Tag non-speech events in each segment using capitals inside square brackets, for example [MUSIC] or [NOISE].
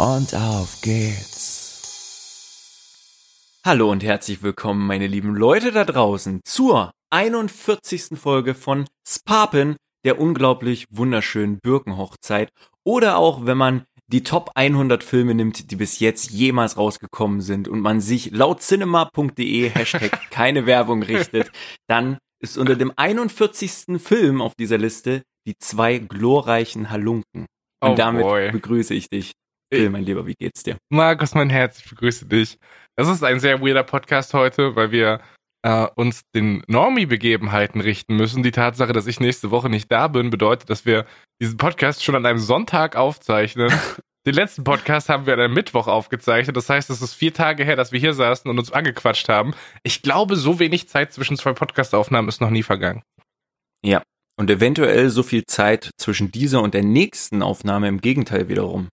und auf geht's. Hallo und herzlich willkommen, meine lieben Leute da draußen, zur 41. Folge von Spapen, der unglaublich wunderschönen Birkenhochzeit. Oder auch, wenn man die Top 100 Filme nimmt, die bis jetzt jemals rausgekommen sind und man sich laut cinema.de Hashtag [LAUGHS] keine Werbung richtet, dann ist unter dem 41. Film auf dieser Liste die zwei glorreichen Halunken. Und Oh damit boy. begrüße ich dich. Phil, mein Lieber, wie geht's dir? Markus, mein Herz, ich begrüße dich. Das ist ein sehr weirder Podcast heute, weil wir äh, uns den Normie-Begebenheiten richten müssen. Die Tatsache, dass ich nächste Woche nicht da bin, bedeutet, dass wir diesen Podcast schon an einem Sonntag aufzeichnen. [LAUGHS] Den letzten Podcast haben wir an einem Mittwoch aufgezeichnet. Das heißt, es ist vier Tage her, dass wir hier saßen und uns angequatscht haben. Ich glaube, so wenig Zeit zwischen zwei Podcastaufnahmen ist noch nie vergangen. Ja. Und eventuell so viel Zeit zwischen dieser und der nächsten Aufnahme im Gegenteil wiederum.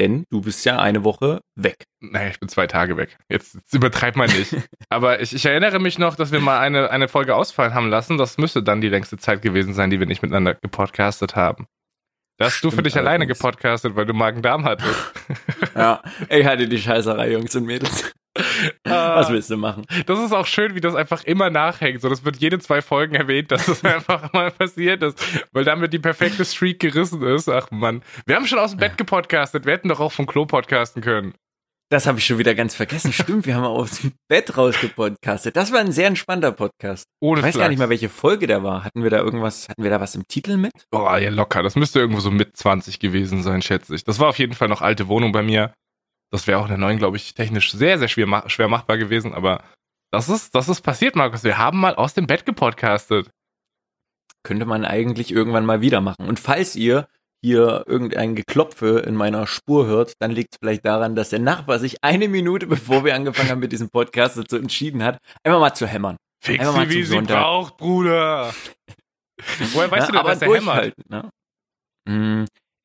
Denn du bist ja eine Woche weg. Naja, ich bin zwei Tage weg. Jetzt, jetzt übertreibt man nicht. [LAUGHS] Aber ich, ich erinnere mich noch, dass wir mal eine, eine Folge ausfallen haben lassen. Das müsste dann die längste Zeit gewesen sein, die wir nicht miteinander gepodcastet haben. Da hast du für dich alleine gepodcastet, weil du Magen-Darm hattest. Ja, [LAUGHS] ich hatte die Scheißerei, Jungs und Mädels. Was Ah, willst du machen? das ist auch schön, wie das einfach immer nachhängt. So, das wird jede zwei Folgen erwähnt, dass das [LAUGHS] einfach mal passiert ist, weil damit die perfekte Streak gerissen ist. Ach Mann. Wir haben schon aus dem Bett gepodcastet. Wir hätten doch auch vom Klo podcasten können. Das habe ich schon wieder ganz vergessen. Stimmt, wir haben aus dem Bett rausgepodcastet. Das war ein sehr entspannter Podcast. Ohne Ich weiß gar Flachs. nicht mal, welche Folge der war. Hatten wir da irgendwas, hatten wir da was im Titel mit? Oh, ja, locker. Das müsste irgendwo so mit 20 gewesen sein, schätze ich. Das war auf jeden Fall noch alte Wohnung bei mir. Das wäre auch in der neuen, glaube ich, technisch sehr, sehr schwer, schwer machbar gewesen. Aber das ist, das ist passiert, Markus. Wir haben mal aus dem Bett gepodcastet. Könnte man eigentlich irgendwann mal wieder machen. Und falls ihr hier irgendein Geklopfe in meiner Spur hört, dann liegt es vielleicht daran, dass der Nachbar sich eine Minute, bevor wir angefangen haben mit diesem Podcast, dazu entschieden hat, einfach mal zu hämmern. Fix Einfach mal sie, wie sie Sonntag. braucht, Bruder. [LAUGHS] Woher weißt Ja, du denn, aber dass der hämmert? ne?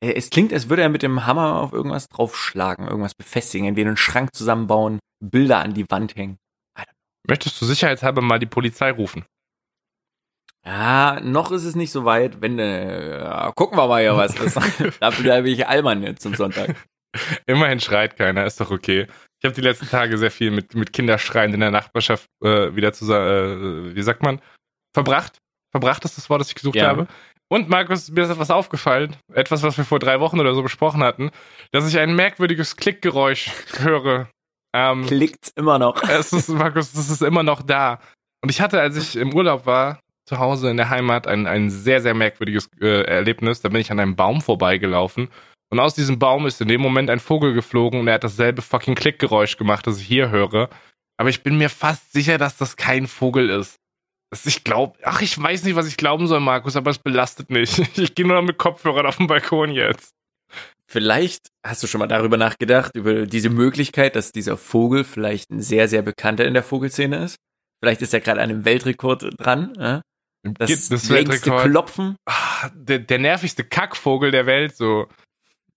Äh, Es klingt, als würde er mit dem Hammer auf irgendwas draufschlagen, irgendwas befestigen, entweder einen Schrank zusammenbauen, Bilder an die Wand hängen. Möchtest du sicherheitshalber mal die Polizei rufen? Ja, noch ist es nicht so weit. Wenn, äh, ja, gucken wir mal ja, was ist. [LAUGHS] Dafür bleibe ich Allmann jetzt zum Sonntag. [LAUGHS] Immerhin schreit keiner, ist doch okay. Ich habe die letzten Tage sehr viel mit, mit Kinderschreien in der Nachbarschaft äh, wieder zusammen, äh, wie sagt man, verbracht. Verbracht ist das Wort, das ich gesucht Ja. habe. Und Markus, mir ist etwas aufgefallen, etwas, was wir vor drei Wochen oder so besprochen hatten, dass ich ein merkwürdiges Klickgeräusch höre. Ähm, Klickt's immer noch. [LAUGHS] es ist, Markus, das ist immer noch da. Und ich hatte, als ich im Urlaub war, zu Hause in der Heimat, ein, ein sehr, sehr merkwürdiges äh, Erlebnis. Da bin ich an einem Baum vorbeigelaufen. Und aus diesem Baum ist in dem Moment ein Vogel geflogen und er hat dasselbe fucking Klickgeräusch gemacht, das ich hier höre. Aber ich bin mir fast sicher, dass das kein Vogel ist. Ich glaube, ach, ich weiß nicht, was ich glauben soll, Markus, aber es belastet mich. [LAUGHS] Ich gehe nur noch mit Kopfhörern auf den Balkon jetzt. Vielleicht hast du schon mal darüber nachgedacht, über diese Möglichkeit, dass dieser Vogel vielleicht ein sehr, sehr bekannter in der Vogelszene ist. Vielleicht ist er gerade an einem Weltrekord dran. Ja? Das, das längste Weltrekord. Klopfen. ah, der, der nervigste Kackvogel der Welt, so.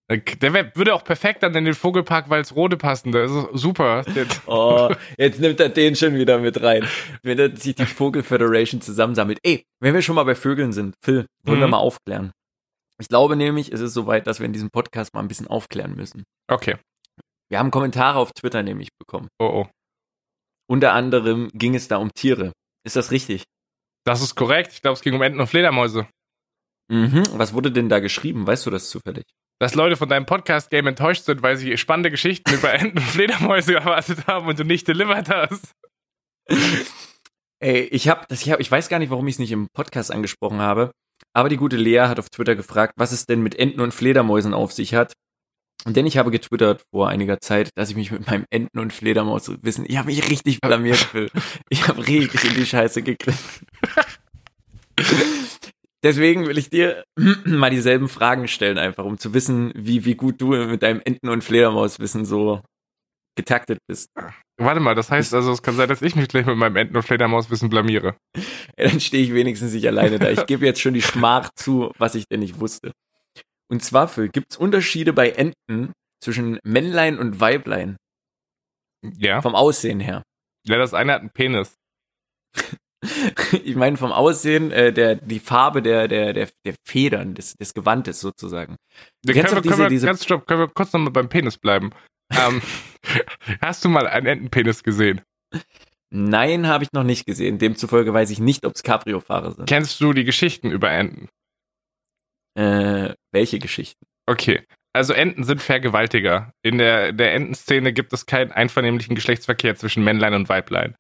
Der wär, würde auch perfekt dann in den Vogelpark Walsrode passen. Der ist super. [LAUGHS] Oh, jetzt nimmt er den schon wieder mit rein. Wenn er sich die Vogel Federation zusammensammelt. Ey, wenn wir schon mal bei Vögeln sind, Phil, wollen wir Mhm. mal aufklären. Ich glaube nämlich, es ist soweit, dass wir in diesem Podcast mal ein bisschen aufklären müssen. okay. Wir haben Kommentare auf Twitter nämlich bekommen. Oh, oh. Unter anderem ging es da um Tiere. Ist das richtig? Das ist korrekt. Ich glaube, es ging um Enten und Fledermäuse. Mhm. Was wurde denn da geschrieben? Weißt du das zufällig? Dass Leute von deinem Podcast-Game enttäuscht sind, weil sie spannende Geschichten über [LAUGHS] Enten und Fledermäuse erwartet haben und du nicht delivered hast. Ey, ich habe das, ich, hab, ich weiß gar nicht, warum ich es nicht im Podcast angesprochen habe, aber die gute Lea hat auf Twitter gefragt, was es denn mit Enten und Fledermäusen auf sich hat. Denn ich habe getwittert vor einiger Zeit, dass ich mich mit meinem Enten- und Fledermauswissen, ich habe mich richtig blamiert, Phil. Ich habe richtig in die Scheiße gegriffen. [LAUGHS] deswegen will ich dir [CLEARS THROAT] mal dieselben Fragen stellen, einfach um zu wissen, wie, wie gut du mit deinem Enten- und Fledermauswissen so getaktet bist. Warte mal, das heißt also, es kann sein, dass ich mich gleich mit meinem Enten- und Fledermauswissen blamiere. [LAUGHS] Ja, dann stehe ich wenigstens nicht alleine da. Ich gebe jetzt schon die Schmach [LAUGHS] zu, was ich denn nicht wusste. Und zwar, Phil, gibt es Unterschiede bei Enten zwischen Männlein und Weiblein Ja. vom Aussehen her? Ja, das eine hat einen Penis. [LAUGHS] Ich meine vom Aussehen, äh, der, die Farbe der, der, der, der Federn, des, des Gewandes sozusagen. Du können wir, diese- können wir, diese- ganz stopp, können wir kurz nochmal beim Penis bleiben. ähm, [LAUGHS] hast du mal einen Entenpenis gesehen? Nein, habe ich noch nicht gesehen. Demzufolge weiß ich nicht, ob es Cabrio-Fahrer sind. Kennst du die Geschichten über Enten? Äh, welche Geschichten? Okay. Also Enten sind Vergewaltiger. In der, der Entenszene gibt es keinen einvernehmlichen Geschlechtsverkehr zwischen Männlein und Weiblein.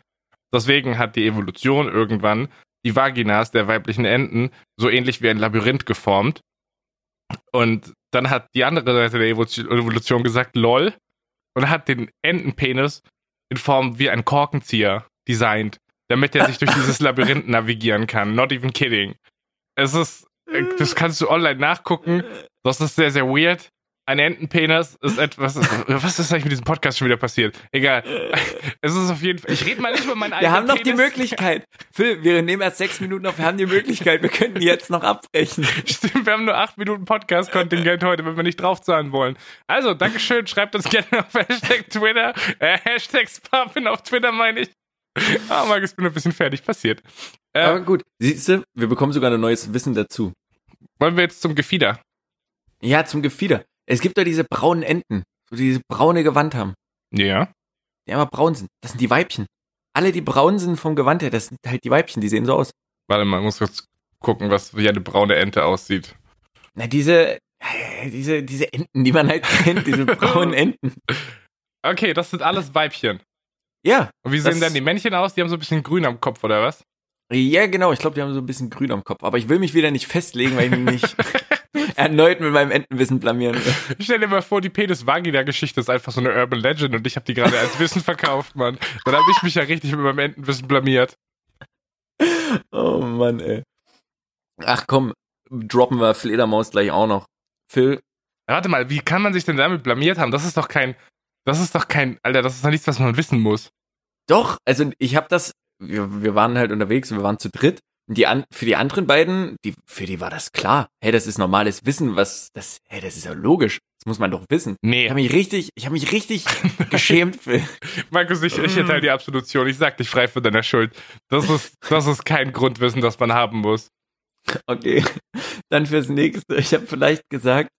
Deswegen hat die Evolution irgendwann die Vaginas der weiblichen Enten so ähnlich wie ein Labyrinth geformt. Und dann hat die andere Seite der Evolution gesagt, lol, und hat den Entenpenis in Form wie ein Korkenzieher designt, damit er sich durch dieses [LAUGHS] Labyrinth navigieren kann. Not even kidding. Es ist, äh, das kannst du online nachgucken. Das ist sehr, sehr weird. Ein Entenpenis ist etwas. Was ist eigentlich mit diesem Podcast schon wieder passiert? Egal. [LAUGHS] Es ist auf jeden Fall. Ich rede mal nicht über meinen Wir eigenen haben noch die Penis. Möglichkeit. Phil, wir nehmen erst sechs Minuten auf. Wir haben die Möglichkeit. Wir könnten jetzt noch abbrechen. Stimmt, wir haben nur acht Minuten Podcast-Kontingent heute, wenn wir nicht draufzahlen wollen. Also, Dankeschön. Schreibt uns gerne auf Hashtag Twitter. Äh, Hashtag Sparpin auf Twitter, meine ich. Ah, Markus, ich bin ein bisschen fertig. Passiert. Äh, Aber gut, siehst du, wir bekommen sogar ein neues Wissen dazu. wollen wir jetzt zum Gefieder? Ja, zum Gefieder. Es gibt da diese braunen Enten, so die diese braune Gewand haben, Ja. die immer braun sind. Das sind die Weibchen. Alle, die braun sind vom Gewand her, das sind halt die Weibchen, die sehen so aus. Warte mal, ich muss kurz gucken, was wie eine braune Ente aussieht. Na, diese, diese, diese Enten, die man halt kennt, diese braunen [LAUGHS] Enten. Okay, das sind alles Weibchen. Ja, Und wie sehen denn die Männchen aus? Die haben so ein bisschen grün am Kopf, oder was? ja, genau. Ich glaube, die haben so ein bisschen grün am Kopf. Aber ich will mich wieder nicht festlegen, weil ich mich nicht [LAUGHS] [LAUGHS] erneut mit meinem Entenwissen blamieren will. [LAUGHS] Stell dir mal vor, die Penis-Vagina-Geschichte ist einfach so eine Urban Legend und ich habe die gerade als Wissen verkauft, Mann. Dann habe ich mich ja richtig mit meinem Entenwissen blamiert. Oh Mann, ey. Ach komm, droppen wir Fledermaus gleich auch noch. Phil, Warte mal, wie kann man sich denn damit blamiert haben? Das ist doch kein, das ist doch kein, Alter, das ist doch nichts, was man wissen muss. doch, also ich habe das, wir, wir waren halt unterwegs, wir waren zu dritt. Die an, für die anderen beiden, die, für die war das klar. Hey, das ist normales Wissen, was, das, hey, das ist ja logisch. Das muss man doch wissen. Ich Nee, habe mich richtig, ich habe mich richtig [LAUGHS] geschämt, Phil. Markus, ich, ich erteile die Absolution. Ich sag dich frei von deiner Schuld. Das ist, das ist kein Grundwissen, das man haben muss. Okay, dann fürs nächste. Ich habe vielleicht gesagt,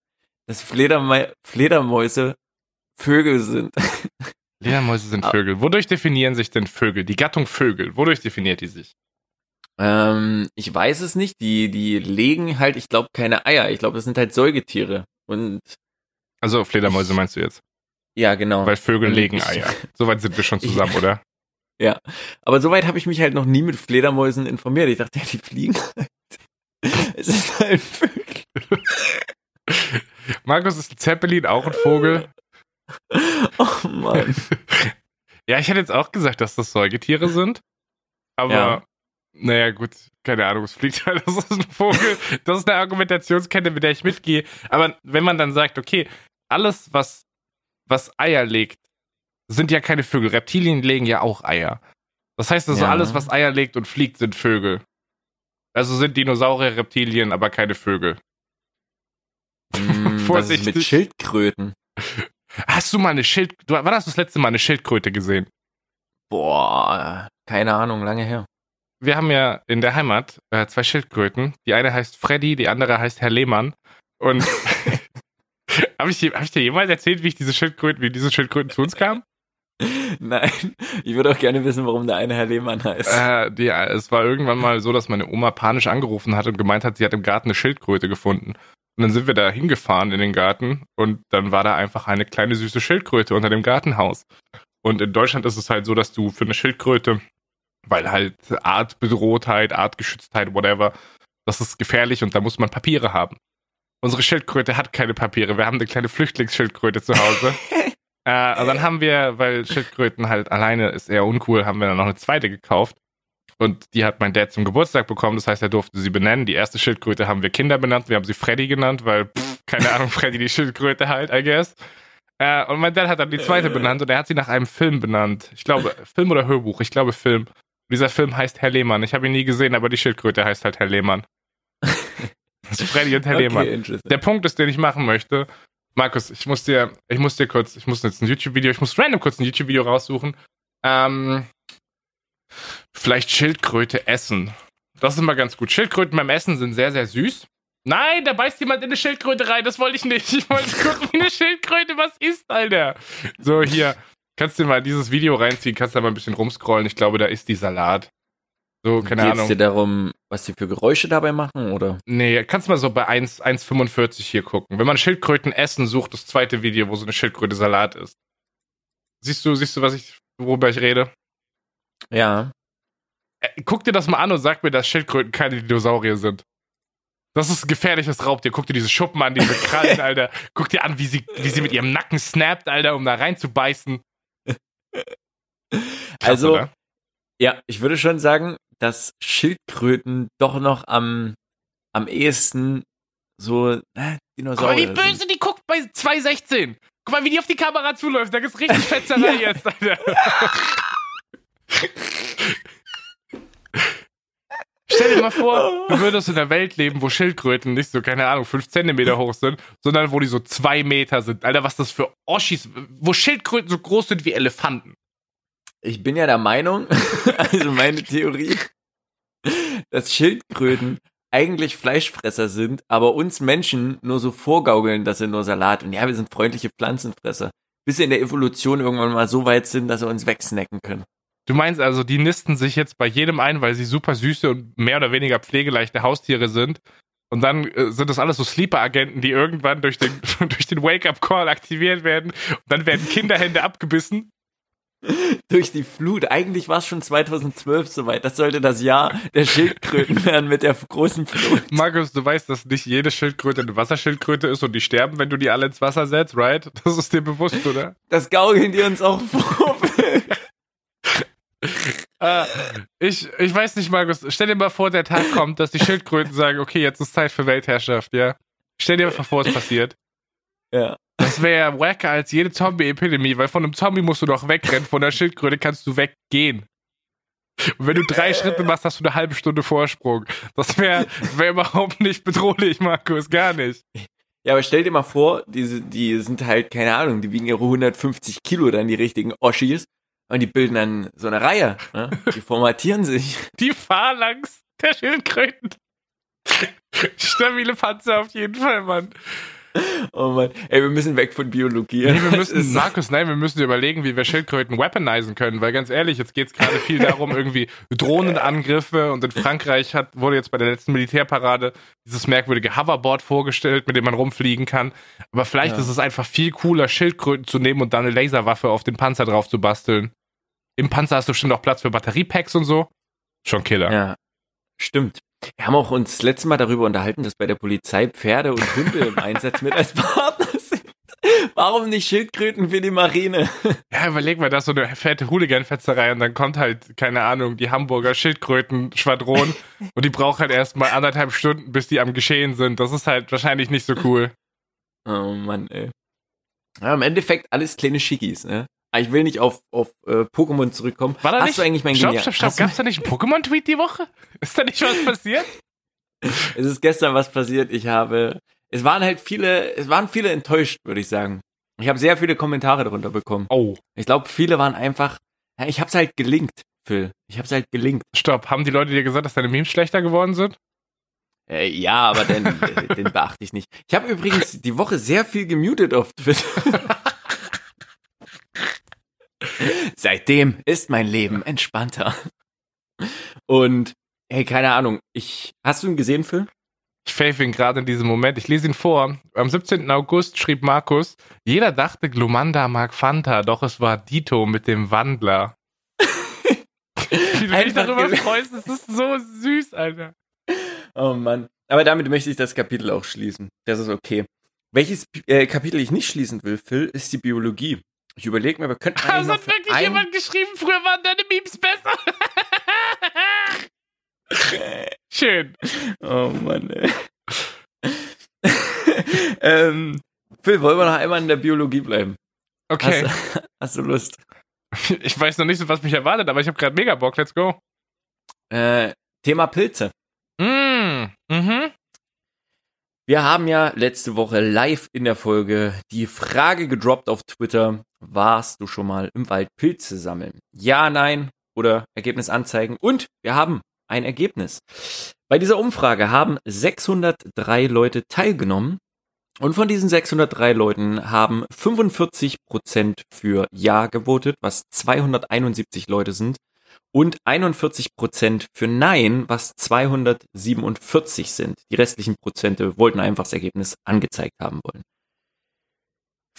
dass Flederma Fledermäuse Vögel sind. Ledermäuse sind Ah. Vögel. Wodurch definieren sich denn Vögel? Die Gattung Vögel, wodurch definiert die sich? Ähm, ich weiß es nicht. Die, die legen halt, ich glaube, keine Eier. Ich glaube, das sind halt Säugetiere. Und Also Fledermäuse meinst du jetzt? ja, genau. Weil Vögel legen Eier. [LAUGHS] Soweit sind wir schon zusammen, oder? Ja. Aber soweit habe ich mich halt noch nie mit Fledermäusen informiert. Ich dachte, ja, die fliegen halt. Es ist halt Vögel. [LAUGHS] Markus, ist ein Zeppelin auch ein Vogel? [LAUGHS] Oh Mann. Ja, ich hätte jetzt auch gesagt, dass das Säugetiere sind. Aber, Ja. Naja, gut, keine Ahnung, es fliegt halt, [LAUGHS] das ist ein Vogel. Das ist eine Argumentationskette, mit der ich mitgehe. Aber wenn man dann sagt, okay, alles, was, was Eier legt, sind ja keine Vögel. Reptilien legen ja auch Eier. Das heißt also, Ja. alles, was Eier legt und fliegt, sind Vögel. Also sind Dinosaurier Reptilien, aber keine Vögel. Hm, [LAUGHS] was ist mit Vorsichtig. Schildkröten? Hast du mal eine Schild... Du, wann hast du das letzte Mal eine Schildkröte gesehen? Boah, keine Ahnung, lange her. Wir haben ja in der Heimat äh, zwei Schildkröten. Die eine heißt Freddy, die andere heißt Herr Lehmann. Und [LAUGHS] [LAUGHS] habe ich, hab ich dir jemals erzählt, wie ich diese Schildkröten, wie diese Schildkröten zu uns kamen? Nein, ich würde auch gerne wissen, warum der eine Herr Lehmann heißt. Äh, die, es war irgendwann mal so, dass meine Oma panisch angerufen hat und gemeint hat, sie hat im Garten eine Schildkröte gefunden. Und dann sind wir da hingefahren in den Garten und dann war da einfach eine kleine süße Schildkröte unter dem Gartenhaus. Und in Deutschland ist es halt so, dass du für eine Schildkröte, weil halt Artbedrohtheit, Artgeschütztheit, whatever, das ist gefährlich und da muss man Papiere haben. Unsere Schildkröte hat keine Papiere. Wir haben eine kleine Flüchtlingsschildkröte zu Hause. [LAUGHS] äh, und dann haben wir, weil Schildkröten halt alleine ist eher uncool, haben wir dann noch eine zweite gekauft. Und die hat mein Dad zum Geburtstag bekommen, das heißt, er durfte sie benennen. Die erste Schildkröte haben wir Kinder benannt, wir haben sie Freddy genannt, weil, pff, keine [LAUGHS] Ahnung, Freddy die Schildkröte halt, I guess. Äh, und mein Dad hat dann die zweite benannt und er hat sie nach einem Film benannt. Ich glaube, Film oder Hörbuch, ich glaube Film. Dieser Film heißt Herr Lehmann. Ich habe ihn nie gesehen, aber die Schildkröte heißt halt Herr Lehmann. Das [LAUGHS] ist Freddy und Herr Lehmann. interesting. Der Punkt ist, den ich machen möchte. Markus, ich muss dir, ich muss dir kurz, ich muss jetzt ein YouTube-Video, ich muss random kurz ein YouTube-Video raussuchen. Ähm, vielleicht Schildkröte essen. Das ist immer ganz gut. Schildkröten beim Essen sind sehr, sehr süß. Nein, da beißt jemand in eine Schildkröte rein. Das wollte ich nicht. Ich wollte gucken, wie eine Schildkröte was isst, Alter. So, hier. Kannst du dir mal dieses Video reinziehen, kannst da mal ein bisschen rumscrollen. Ich glaube, da ist die Salat. So, keine Geht's Ahnung. dir darum, was die für Geräusche dabei machen, oder? Nee, kannst mal so bei 1 1,45 hier gucken. Wenn man Schildkröten essen sucht, das zweite Video, wo so eine Schildkröte Salat ist. Siehst du, siehst du, was ich, worüber ich rede? Ja. Äh, guck dir das mal an und sag mir, dass Schildkröten keine Dinosaurier sind. Das ist ein gefährliches Raubtier. Guck dir diese Schuppen an, diese Krallen, [LAUGHS] Alter. Guck dir an, wie sie, wie sie mit ihrem Nacken snappt, Alter, um da reinzubeißen. Also, oder? ja, ich würde schon sagen, dass Schildkröten doch noch am, am ehesten so äh, Guck mal, wie Dinosaurier böse sind. die guckt bei 2,16. Guck mal, wie die auf die Kamera zuläuft. Da gibt's richtig Fetzerei Ja. [LAUGHS] jetzt, Alter. [LAUGHS] Stell dir mal vor, du würdest in einer Welt leben, wo Schildkröten nicht so, keine Ahnung, 5 Zentimeter hoch sind, sondern wo die so 2 Meter sind. Alter, was das für Oschis, wo Schildkröten so groß sind wie Elefanten. Ich bin ja der Meinung, [LAUGHS] also meine Theorie, dass Schildkröten eigentlich Fleischfresser sind, aber uns Menschen nur so vorgaukeln, dass sie nur Salat und ja, wir sind freundliche Pflanzenfresser. Bis sie in der Evolution irgendwann mal so weit sind, dass sie uns wegsnacken können. Du meinst also, die nisten sich jetzt bei jedem ein, weil sie super süße und mehr oder weniger pflegeleichte Haustiere sind. Und dann äh, sind das alles so Sleeper-Agenten, die irgendwann durch den, [LAUGHS] durch den Wake-up-Call aktiviert werden. Und dann werden Kinderhände abgebissen. Durch die Flut. Eigentlich war es schon 2012 soweit. Das sollte das Jahr der Schildkröten [LAUGHS] werden mit der großen Flut. Markus, du weißt, dass nicht jede Schildkröte eine Wasserschildkröte ist und die sterben, wenn du die alle ins Wasser setzt, right? Das ist dir bewusst, oder? Das gaukeln die uns auch vor. [LAUGHS] Äh, ich, ich weiß nicht, Markus. Stell dir mal vor, der Tag kommt, dass die Schildkröten sagen, okay, jetzt ist Zeit für Weltherrschaft, ja? Stell dir mal vor, es passiert. [LAUGHS] ja. Das wäre wacker als jede Zombie-Epidemie, weil von einem Zombie musst du doch wegrennen, von der Schildkröte kannst du weggehen. Und wenn du drei Schritte machst, hast du eine halbe Stunde Vorsprung. Das wäre wär überhaupt nicht bedrohlich, Markus, gar nicht. Ja, aber stell dir mal vor, diese, die sind halt, keine Ahnung, die wiegen ihre 150 Kilo dann, die richtigen Oschis. Und die bilden dann so eine Reihe. Ne? Die formatieren sich. [LAUGHS] Die Phalanx der Schildkröten. Stabile Panzer auf jeden Fall, Mann. Oh Mann. Ey, wir müssen weg von Biologie. Nee, wir müssen, Markus, nein, wir müssen überlegen, wie wir Schildkröten weaponisen können, weil ganz ehrlich, jetzt geht es gerade viel darum, irgendwie Drohnenangriffe und in Frankreich hat, wurde jetzt bei der letzten Militärparade dieses merkwürdige Hoverboard vorgestellt, mit dem man rumfliegen kann. Aber vielleicht Ja. ist es einfach viel cooler, Schildkröten zu nehmen und dann eine Laserwaffe auf den Panzer drauf zu basteln. Im Panzer hast du bestimmt auch Platz für Batteriepacks und so. Schon Killer. Ja, stimmt. Wir haben auch uns das letzte Mal darüber unterhalten, dass bei der Polizei Pferde und Hunde im [LAUGHS] Einsatz mit als Partner sind. Warum nicht Schildkröten für die Marine? Ja, überleg mal, da ist so eine fette Hooligan-Fetzerei und dann kommt halt, keine Ahnung, die Hamburger Schildkröten-Schwadron [LAUGHS] und die braucht halt erst mal anderthalb Stunden, bis die am Geschehen sind. Das ist halt wahrscheinlich nicht so cool. Oh Mann, ey. Ja, Im Endeffekt alles kleine Schickis, ne? Aber ich will nicht auf, auf äh, Pokémon zurückkommen. War da Hast nicht? du eigentlich mein Stopp, Genial- stopp, stopp. Du- Gab's da nicht einen Pokémon-Tweet die Woche? [LAUGHS] Ist da nicht was passiert? [LAUGHS] Es ist gestern was passiert. Ich habe, es waren halt viele, es waren viele enttäuscht, würde ich sagen. Ich habe sehr viele Kommentare darunter bekommen. Oh, Ich glaube, viele waren einfach, ja, ich hab's halt gelinkt, Phil. Ich hab's halt gelinkt. stopp. Haben die Leute dir gesagt, dass deine Memes schlechter geworden sind? Äh, ja, aber den, [LAUGHS] äh, den beachte ich nicht. Ich habe übrigens die Woche sehr viel gemutet auf Twitter. Seitdem ist mein Leben entspannter. Und, hey, keine Ahnung, ich, hast du ihn gesehen, Phil? Ich fave ihn gerade in diesem Moment. Ich lese ihn vor. Am 17. August schrieb Markus, jeder dachte, Glumanda mag Fanta, doch es war Dito mit dem Wandler. [LAUGHS] Wie du dich darüber freust, das ist so süß, Alter. Oh Mann. Aber damit möchte ich das Kapitel auch schließen. Das ist okay. Welches äh, Kapitel ich nicht schließen will, Phil, ist die Biologie. Ich überlege mir, wir könnten [LAUGHS] noch hat wirklich ein- jemand geschrieben, früher waren deine Memes besser. [LAUGHS] Schön. Oh Mann, ey. [LAUGHS] ähm, Phil, wollen wir noch einmal in der Biologie bleiben? Okay. Hast, hast du Lust? Ich weiß noch nicht so, was mich erwartet, aber ich habe gerade mega Bock. Let's go. Äh, Thema Pilze. Mm, mhm. Wir haben ja letzte Woche live in der Folge die Frage gedroppt auf Twitter. Warst du schon mal im Wald Pilze sammeln? Ja, nein oder Ergebnis anzeigen. Und wir haben ein Ergebnis. Bei dieser Umfrage haben 603 Leute teilgenommen. Und von diesen 603 Leuten haben 45 Prozent für Ja gewotet, was 271 Leute sind. Und 41 Prozent für Nein, was 247 sind. Die restlichen Prozente wollten einfach das Ergebnis angezeigt haben wollen.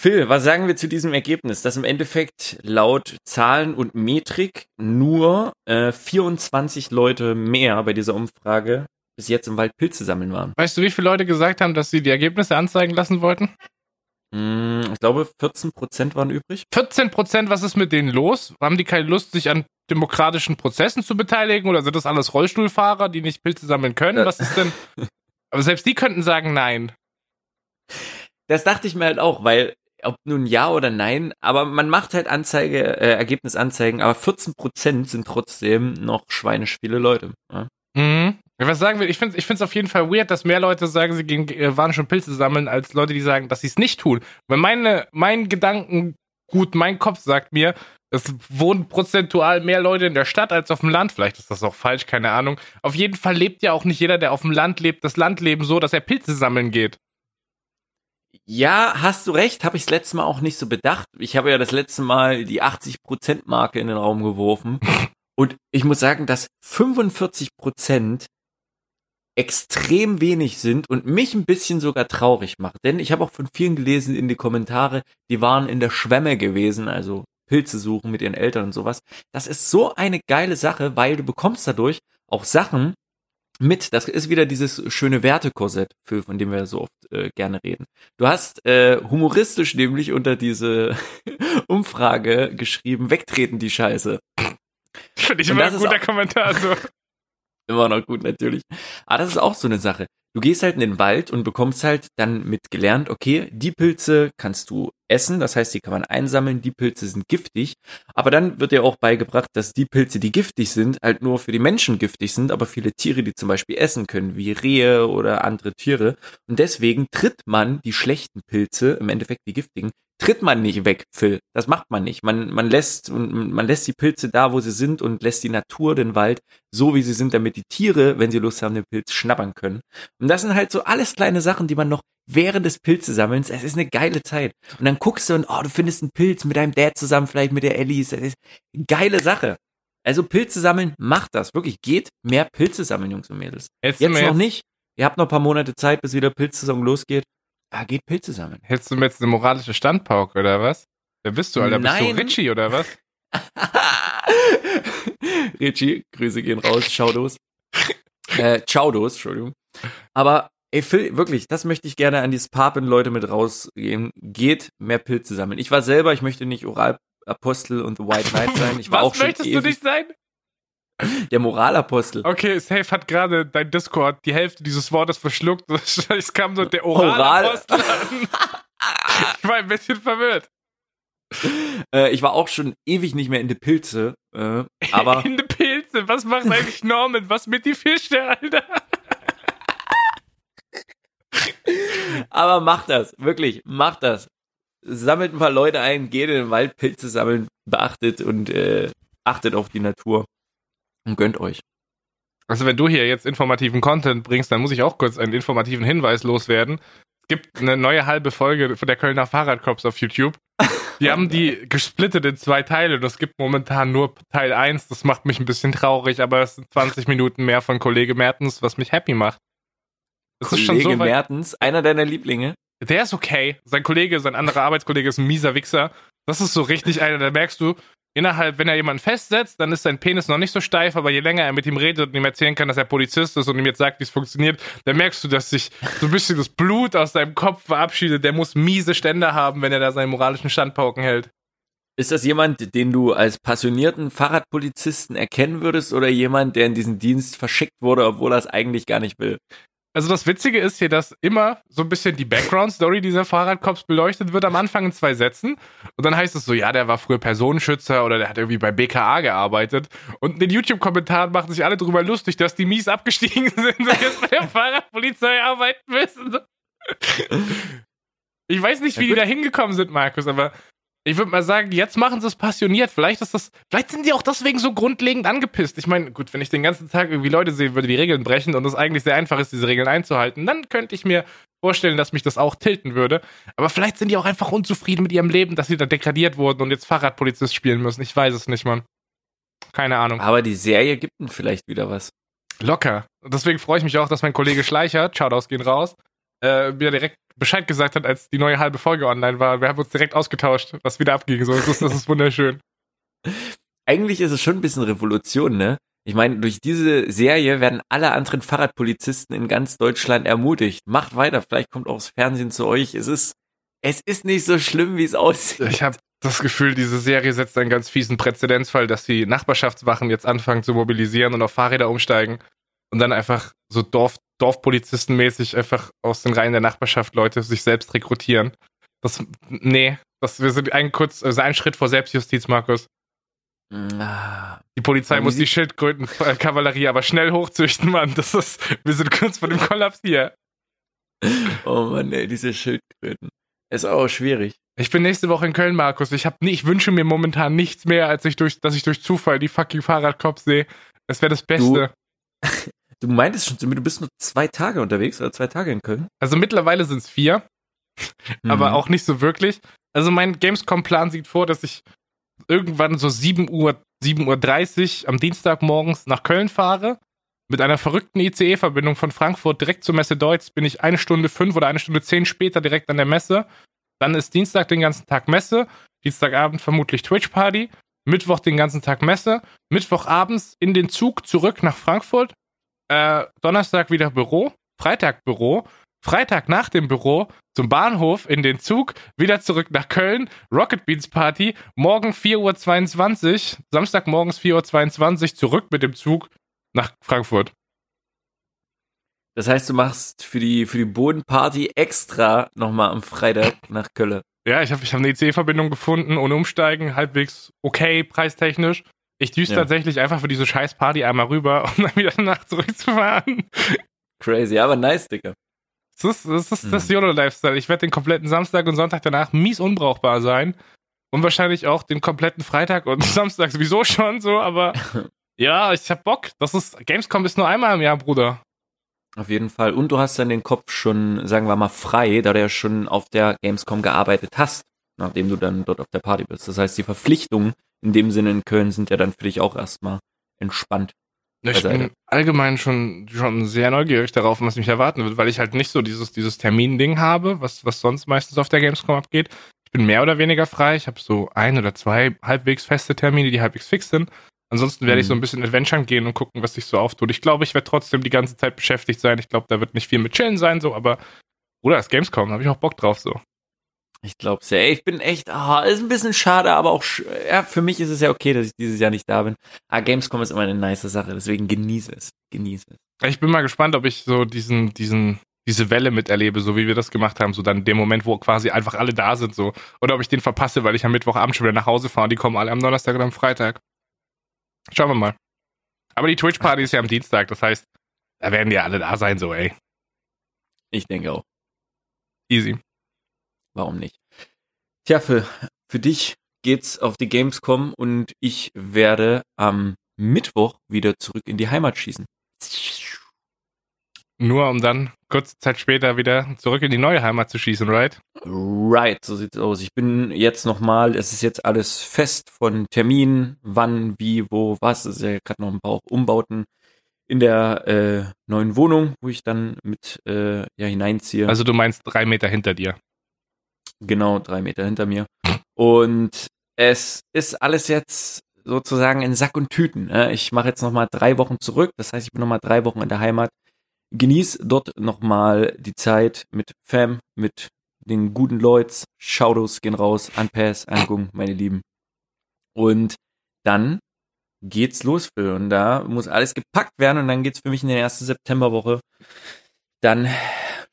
Phil, was sagen wir zu diesem Ergebnis, dass im Endeffekt laut Zahlen und Metrik nur äh, 24 Leute mehr bei dieser Umfrage bis jetzt im Wald Pilze sammeln waren? Weißt du, wie viele Leute gesagt haben, dass sie die Ergebnisse anzeigen lassen wollten? Hm, ich glaube, 14 Prozent waren übrig. 14 Prozent, was ist mit denen los? Haben die keine Lust, sich an demokratischen Prozessen zu beteiligen? Oder sind das alles Rollstuhlfahrer, die nicht Pilze sammeln können? Was ist denn? [LAUGHS] Aber selbst die könnten sagen nein. Das dachte ich mir halt auch, weil ob nun ja oder nein, aber man macht halt Anzeige, äh, Ergebnisanzeigen, aber 14 Prozent sind trotzdem noch schweinisch viele Leute. Ja? Mhm. Was sagen wir? Ich finde ich es auf jeden Fall weird, dass mehr Leute sagen, sie gehen, äh, waren schon Pilze sammeln, als Leute, die sagen, dass sie es nicht tun. Wenn meine, mein Gedanken gut, mein Kopf sagt mir, es wohnen prozentual mehr Leute in der Stadt als auf dem Land. Vielleicht ist das auch falsch, keine Ahnung. Auf jeden Fall lebt ja auch nicht jeder, der auf dem Land lebt, das Landleben so, dass er Pilze sammeln geht. Ja, hast du recht, habe ich das letzte Mal auch nicht so bedacht. Ich habe ja das letzte Mal die 80%-Marke in den Raum geworfen. [LAUGHS] Und ich muss sagen, dass 45% extrem wenig sind und mich ein bisschen sogar traurig macht. Denn ich habe auch von vielen gelesen in die Kommentare, die waren in der Schwemme gewesen, also Pilze suchen mit ihren Eltern und sowas. Das ist so eine geile Sache, weil du bekommst dadurch auch Sachen, mit, das ist wieder dieses schöne Wertekorsett, für, von dem wir so oft äh, gerne reden. Du hast äh, humoristisch nämlich unter diese [LAUGHS] Umfrage geschrieben, wegtreten die Scheiße. Finde ich immer ein guter Kommentar. So. [LAUGHS] immer noch gut natürlich. Aber das ist auch so eine Sache. Du gehst halt in den Wald und bekommst halt dann mit gelernt, okay, die Pilze kannst du essen, das heißt, die kann man einsammeln, die Pilze sind giftig, aber dann wird dir auch beigebracht, dass die Pilze, die giftig sind, halt nur für die Menschen giftig sind, aber viele Tiere, die zum Beispiel essen können, wie Rehe oder andere Tiere. Und deswegen tritt man die schlechten Pilze, im Endeffekt die giftigen, tritt man nicht weg, Phil. Das macht man nicht. Man, man lässt, man lässt die Pilze da, wo sie sind und lässt die Natur, den Wald, so wie sie sind, damit die Tiere, wenn sie Lust haben, den Pilz schnappern können. Und das sind halt so alles kleine Sachen, die man noch während des Pilzesammelns, es ist eine geile Zeit. Und dann guckst du und, oh, du findest einen Pilz mit deinem Dad zusammen, vielleicht mit der Ellie. Das ist eine geile Sache. Also Pilze sammeln, macht das. Wirklich, geht mehr Pilze sammeln, Jungs und Mädels. Jetzt, Jetzt noch nicht. Ihr habt noch ein paar Monate Zeit, bis wieder Pilzsaison losgeht. Ah, geht Pilze sammeln. Hältst du mir jetzt eine moralische Standpauke oder was? Wer bist du, Alter? Bist Nein. du Richie oder was? [LAUGHS] Richie, Grüße gehen raus, Schaudos. Äh, Chaudos, Entschuldigung. Aber, ey, Phil, wirklich, das möchte ich gerne an die Papen-Leute mit rausgehen. Geht mehr Pilze sammeln. Ich war selber, ich möchte nicht Oralapostel und The White Knight sein. Ich war was auch schon möchtest du ewig nicht sein? Der Moralapostel. Okay, Safe hat gerade dein Discord die Hälfte dieses Wortes verschluckt. [LAUGHS] Es kam so der Oral. Oralapostel an. [LAUGHS] Ich war ein bisschen verwirrt. Äh, ich war auch schon ewig nicht mehr in die Pilze. Äh, aber [LAUGHS] In die Pilze. Was macht eigentlich Norman? Was mit die Fische, Alter? Aber macht das, wirklich, macht das. Sammelt ein paar Leute ein, geht in den Wald, Pilze sammeln, beachtet und äh, achtet auf die Natur und gönnt euch. Also wenn du hier jetzt informativen Content bringst, dann muss ich auch kurz einen informativen Hinweis loswerden. Es gibt eine neue halbe Folge von der Kölner Fahrradcops auf YouTube. Die haben die [LAUGHS] gesplittet in zwei Teile und es gibt momentan nur Teil 1. Das macht mich ein bisschen traurig, aber es sind 20 Minuten mehr von Kollege Mertens, was mich happy macht. Das ist schon Kollege so Mertens, einer deiner Lieblinge. Der ist okay. Sein Kollege, sein anderer Arbeitskollege ist ein mieser Wichser. Das ist so richtig einer, da merkst du, innerhalb, wenn er jemanden festsetzt, dann ist sein Penis noch nicht so steif, aber je länger er mit ihm redet und ihm erzählen kann, dass er Polizist ist und ihm jetzt sagt, wie es funktioniert, dann merkst du, dass sich so ein bisschen das Blut aus seinem Kopf verabschiedet. Der muss miese Stände haben, wenn er da seinen moralischen Standpauken hält. Ist das jemand, den du als passionierten Fahrradpolizisten erkennen würdest oder jemand, der in diesen Dienst verschickt wurde, obwohl er es eigentlich gar nicht will? Also das Witzige ist hier, dass immer so ein bisschen die Background-Story dieser Fahrradcops beleuchtet wird am Anfang in zwei Sätzen. Und dann heißt es so, ja, der war früher Personenschützer oder der hat irgendwie bei BKA gearbeitet. Und in den YouTube-Kommentaren machen sich alle darüber lustig, dass die mies abgestiegen [LAUGHS] sind und jetzt bei der [LAUGHS] Fahrradpolizei arbeiten müssen. [LAUGHS] Ich weiß nicht, wie die da hingekommen sind, Markus, aber ich würde mal sagen, jetzt machen sie es passioniert. Vielleicht ist das, vielleicht sind die auch deswegen so grundlegend angepisst. Ich meine, gut, wenn ich den ganzen Tag irgendwie Leute sehe, würde die Regeln brechen und es eigentlich sehr einfach ist, diese Regeln einzuhalten, dann könnte ich mir vorstellen, dass mich das auch tilten würde. Aber vielleicht sind die auch einfach unzufrieden mit ihrem Leben, dass sie da degradiert wurden und jetzt Fahrradpolizist spielen müssen. Ich weiß es nicht, Mann. Keine Ahnung. Aber die Serie gibt ihnen vielleicht wieder was. Locker. Deswegen freue ich mich auch, dass mein Kollege Schleicher, Shoutouts gehen raus, äh, mir direkt Bescheid gesagt hat, als die neue halbe Folge online war. Wir haben uns direkt ausgetauscht, was wieder abging. So, das ist, das ist wunderschön. [LAUGHS] Eigentlich ist es schon ein bisschen Revolution, ne? Ich meine, durch diese Serie werden alle anderen Fahrradpolizisten in ganz Deutschland ermutigt. Macht weiter, vielleicht kommt auch das Fernsehen zu euch. Es ist, es ist nicht so schlimm, wie es aussieht. Ich habe das Gefühl, diese Serie setzt einen ganz fiesen Präzedenzfall, dass die Nachbarschaftswachen jetzt anfangen zu mobilisieren und auf Fahrräder umsteigen und dann einfach so Dorf, Dorfpolizistenmäßig einfach aus den Reihen der Nachbarschaft Leute sich selbst rekrutieren. Das, nee, das, wir sind ein kurz, also ein Schritt vor Selbstjustiz, Markus. Ah. Die Polizei muss die Schildkrötenkavallerie aber schnell hochzüchten, Mann. Das ist, wir sind kurz vor dem Kollaps hier. Oh Mann, ey, diese Schildkröten. Ist auch schwierig. Ich bin nächste Woche in Köln, Markus. Ich, hab nie, ich wünsche mir momentan nichts mehr, als ich durch, dass ich durch Zufall die fucking Fahrradcops sehe. Das wäre das Beste. Du [LAUGHS] meintest schon zu mir, du bist nur zwei Tage unterwegs oder zwei Tage in Köln. Also mittlerweile sind es vier, [LAUGHS] aber Mhm. auch nicht so wirklich. Also mein Gamescom-Plan sieht vor, dass ich irgendwann so 7 Uhr, 7.30 Uhr am Dienstag morgens nach Köln fahre. Mit einer verrückten ICE-Verbindung von Frankfurt direkt zur Messe Deutz bin ich eine Stunde fünf oder eine Stunde zehn später direkt an der Messe. Dann ist Dienstag den ganzen Tag Messe, Dienstagabend vermutlich Twitch-Party, Mittwoch den ganzen Tag Messe, Mittwochabends in den Zug zurück nach Frankfurt, äh, Donnerstag wieder Büro, Freitag Büro, Freitag nach dem Büro zum Bahnhof in den Zug, wieder zurück nach Köln, Rocket Beans Party, morgen 4.22 Uhr, Samstag morgens 4.22 Uhr zurück mit dem Zug nach Frankfurt. Das heißt, du machst für die, für die Bodenparty extra nochmal am Freitag nach Köln. Ja, ich habe ich hab eine IC-Verbindung gefunden, ohne Umsteigen, halbwegs okay, preistechnisch. Ich düse Ja. tatsächlich einfach für diese scheiß Party einmal rüber, um dann wieder danach zurückzufahren. Crazy, aber nice, Digga. Das ist das, ist das Mhm. YOLO-Lifestyle. Ich werde den kompletten Samstag und Sonntag danach mies unbrauchbar sein. Und wahrscheinlich auch den kompletten Freitag und [LAUGHS] Samstag sowieso schon so, aber [LAUGHS] ja, ich hab Bock. Das ist, Gamescom ist nur einmal im Jahr, Bruder. Auf jeden Fall. Und du hast dann den Kopf schon, sagen wir mal, frei, da du ja schon auf der Gamescom gearbeitet hast, nachdem du dann dort auf der Party bist. Das heißt, die Verpflichtungen in dem Sinne in Köln sind ja dann für dich auch erstmal entspannt. Ich Beiseite. bin allgemein schon, schon sehr neugierig darauf, was mich erwarten wird, weil ich halt nicht so dieses, dieses Termin-Ding habe, was, was sonst meistens auf der Gamescom abgeht. Ich bin mehr oder weniger frei. Ich habe so ein oder zwei halbwegs feste Termine, die halbwegs fix sind. Ansonsten werde ich Mhm. so ein bisschen Adventuren gehen und gucken, was sich so auftut. Ich glaube, ich werde trotzdem die ganze Zeit beschäftigt sein. Ich glaube, da wird nicht viel mit Chillen sein, so, aber Bruder, das Gamescom, da habe ich auch Bock drauf, so. Ich glaub's ja. Ey, Ich bin echt, ah, ist ein bisschen schade, aber auch, ja, für mich ist es ja okay, dass ich dieses Jahr nicht da bin. Ah, Gamescom ist immer eine nice Sache, deswegen genieße es. Genieße es. Ich bin mal gespannt, ob ich so diesen, diesen, diese Welle miterlebe, so wie wir das gemacht haben, so dann in dem Moment, wo quasi einfach alle da sind, so. Oder ob ich den verpasse, weil ich am Mittwochabend schon wieder nach Hause fahre und die kommen alle am Donnerstag oder am Freitag. Schauen wir mal. Aber die Twitch-Party ist ja am Dienstag, das heißt, da werden die alle da sein, so, ey. Ich denke auch. Easy. Warum nicht? Tja, für, für dich geht's auf die Gamescom und ich werde am Mittwoch wieder zurück in die Heimat schießen. Nur um dann kurze Zeit später wieder zurück in die neue Heimat zu schießen, right? Right, so sieht's aus. Ich bin jetzt nochmal, es ist jetzt alles fest von Termin, wann, wie, wo, was. Es ist ja gerade noch ein paar Umbauten in der äh, neuen Wohnung, wo ich dann mit äh, ja, hineinziehe. Also du meinst drei Meter hinter dir. Genau drei Meter hinter mir. Und es ist alles jetzt sozusagen in Sack und Tüten. Ne? Ich mache jetzt nochmal drei Wochen zurück. Das heißt, ich bin nochmal drei Wochen in der Heimat. Genieß dort nochmal die Zeit mit Fam, mit den guten Leuten. Shoutouts gehen raus an Pass, meine Lieben. Und dann geht's los für. Und da muss alles gepackt werden und dann geht's für mich in der ersten Septemberwoche dann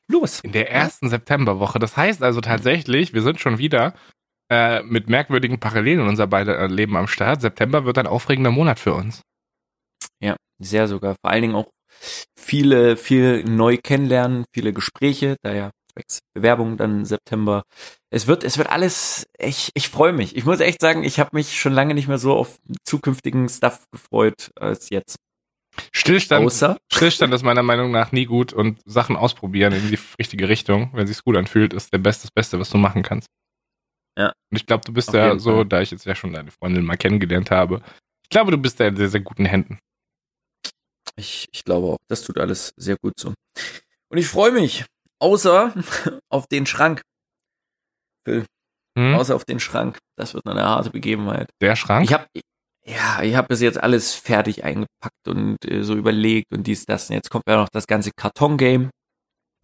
los. In der ersten Septemberwoche. Das heißt also tatsächlich, wir sind schon wieder äh, mit merkwürdigen Parallelen in unser beide äh, Leben am Start. September wird ein aufregender Monat für uns. Ja, sehr sogar. Vor allen Dingen auch viele, viel neu kennenlernen, viele Gespräche, da ja Bewerbung dann September. Es wird, es wird alles, ich, ich freue mich. Ich muss echt sagen, ich habe mich schon lange nicht mehr so auf zukünftigen Stuff gefreut als jetzt. Stillstand, Außer? Stillstand ist meiner Meinung nach nie gut und Sachen ausprobieren in die richtige Richtung, wenn sich's gut anfühlt, ist der Beste, das Beste, was du machen kannst. Ja. Und ich glaube, du bist Auf ja so, Fall. da ich jetzt ja schon deine Freundin mal kennengelernt habe. Ich glaube, du bist da in sehr, sehr guten Händen. Ich, ich glaube auch, das tut alles sehr gut so. Und ich freue mich, außer [LAUGHS] auf den Schrank. Phil, Hm? außer auf den Schrank. Das wird eine harte Begebenheit. Der Schrank? Ich habe ja, ich habe bis jetzt alles fertig eingepackt und äh, so überlegt und dies, das. Und jetzt kommt ja noch das ganze Karton-Game.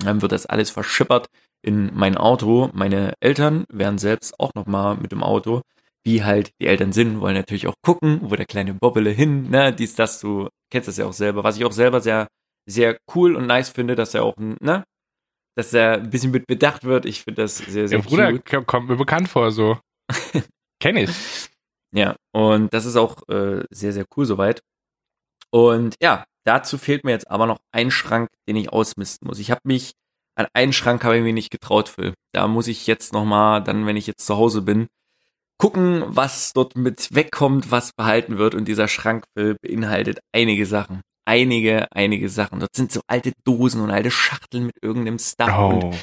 Dann wird das alles verschippert in mein Auto. Meine Eltern werden selbst auch noch mal mit dem Auto, wie halt die Eltern sind, wollen natürlich auch gucken, wo der kleine Bobbele hin, ne, dies, das, du kennst das ja auch selber. Was ich auch selber sehr, sehr cool und nice finde, dass er auch, ne, dass er ein bisschen mit bedacht wird. Ich finde das sehr, sehr Der Bruder cute. kommt mir bekannt vor, so. [LAUGHS] Kenn ich. Ja, und das ist auch äh, sehr, sehr cool soweit. Und ja, dazu fehlt mir jetzt aber noch ein Schrank, den ich ausmisten muss. Ich habe mich, an einen Schrank habe ich mir nicht getraut, Phil. Da muss ich jetzt nochmal, dann, wenn ich jetzt zu Hause bin, gucken, was dort mit wegkommt, was behalten wird. Und dieser Schrank, Phil, beinhaltet einige Sachen. Einige, einige Sachen. Dort sind so alte Dosen und alte Schachteln mit irgendeinem Stuff. Und Oh.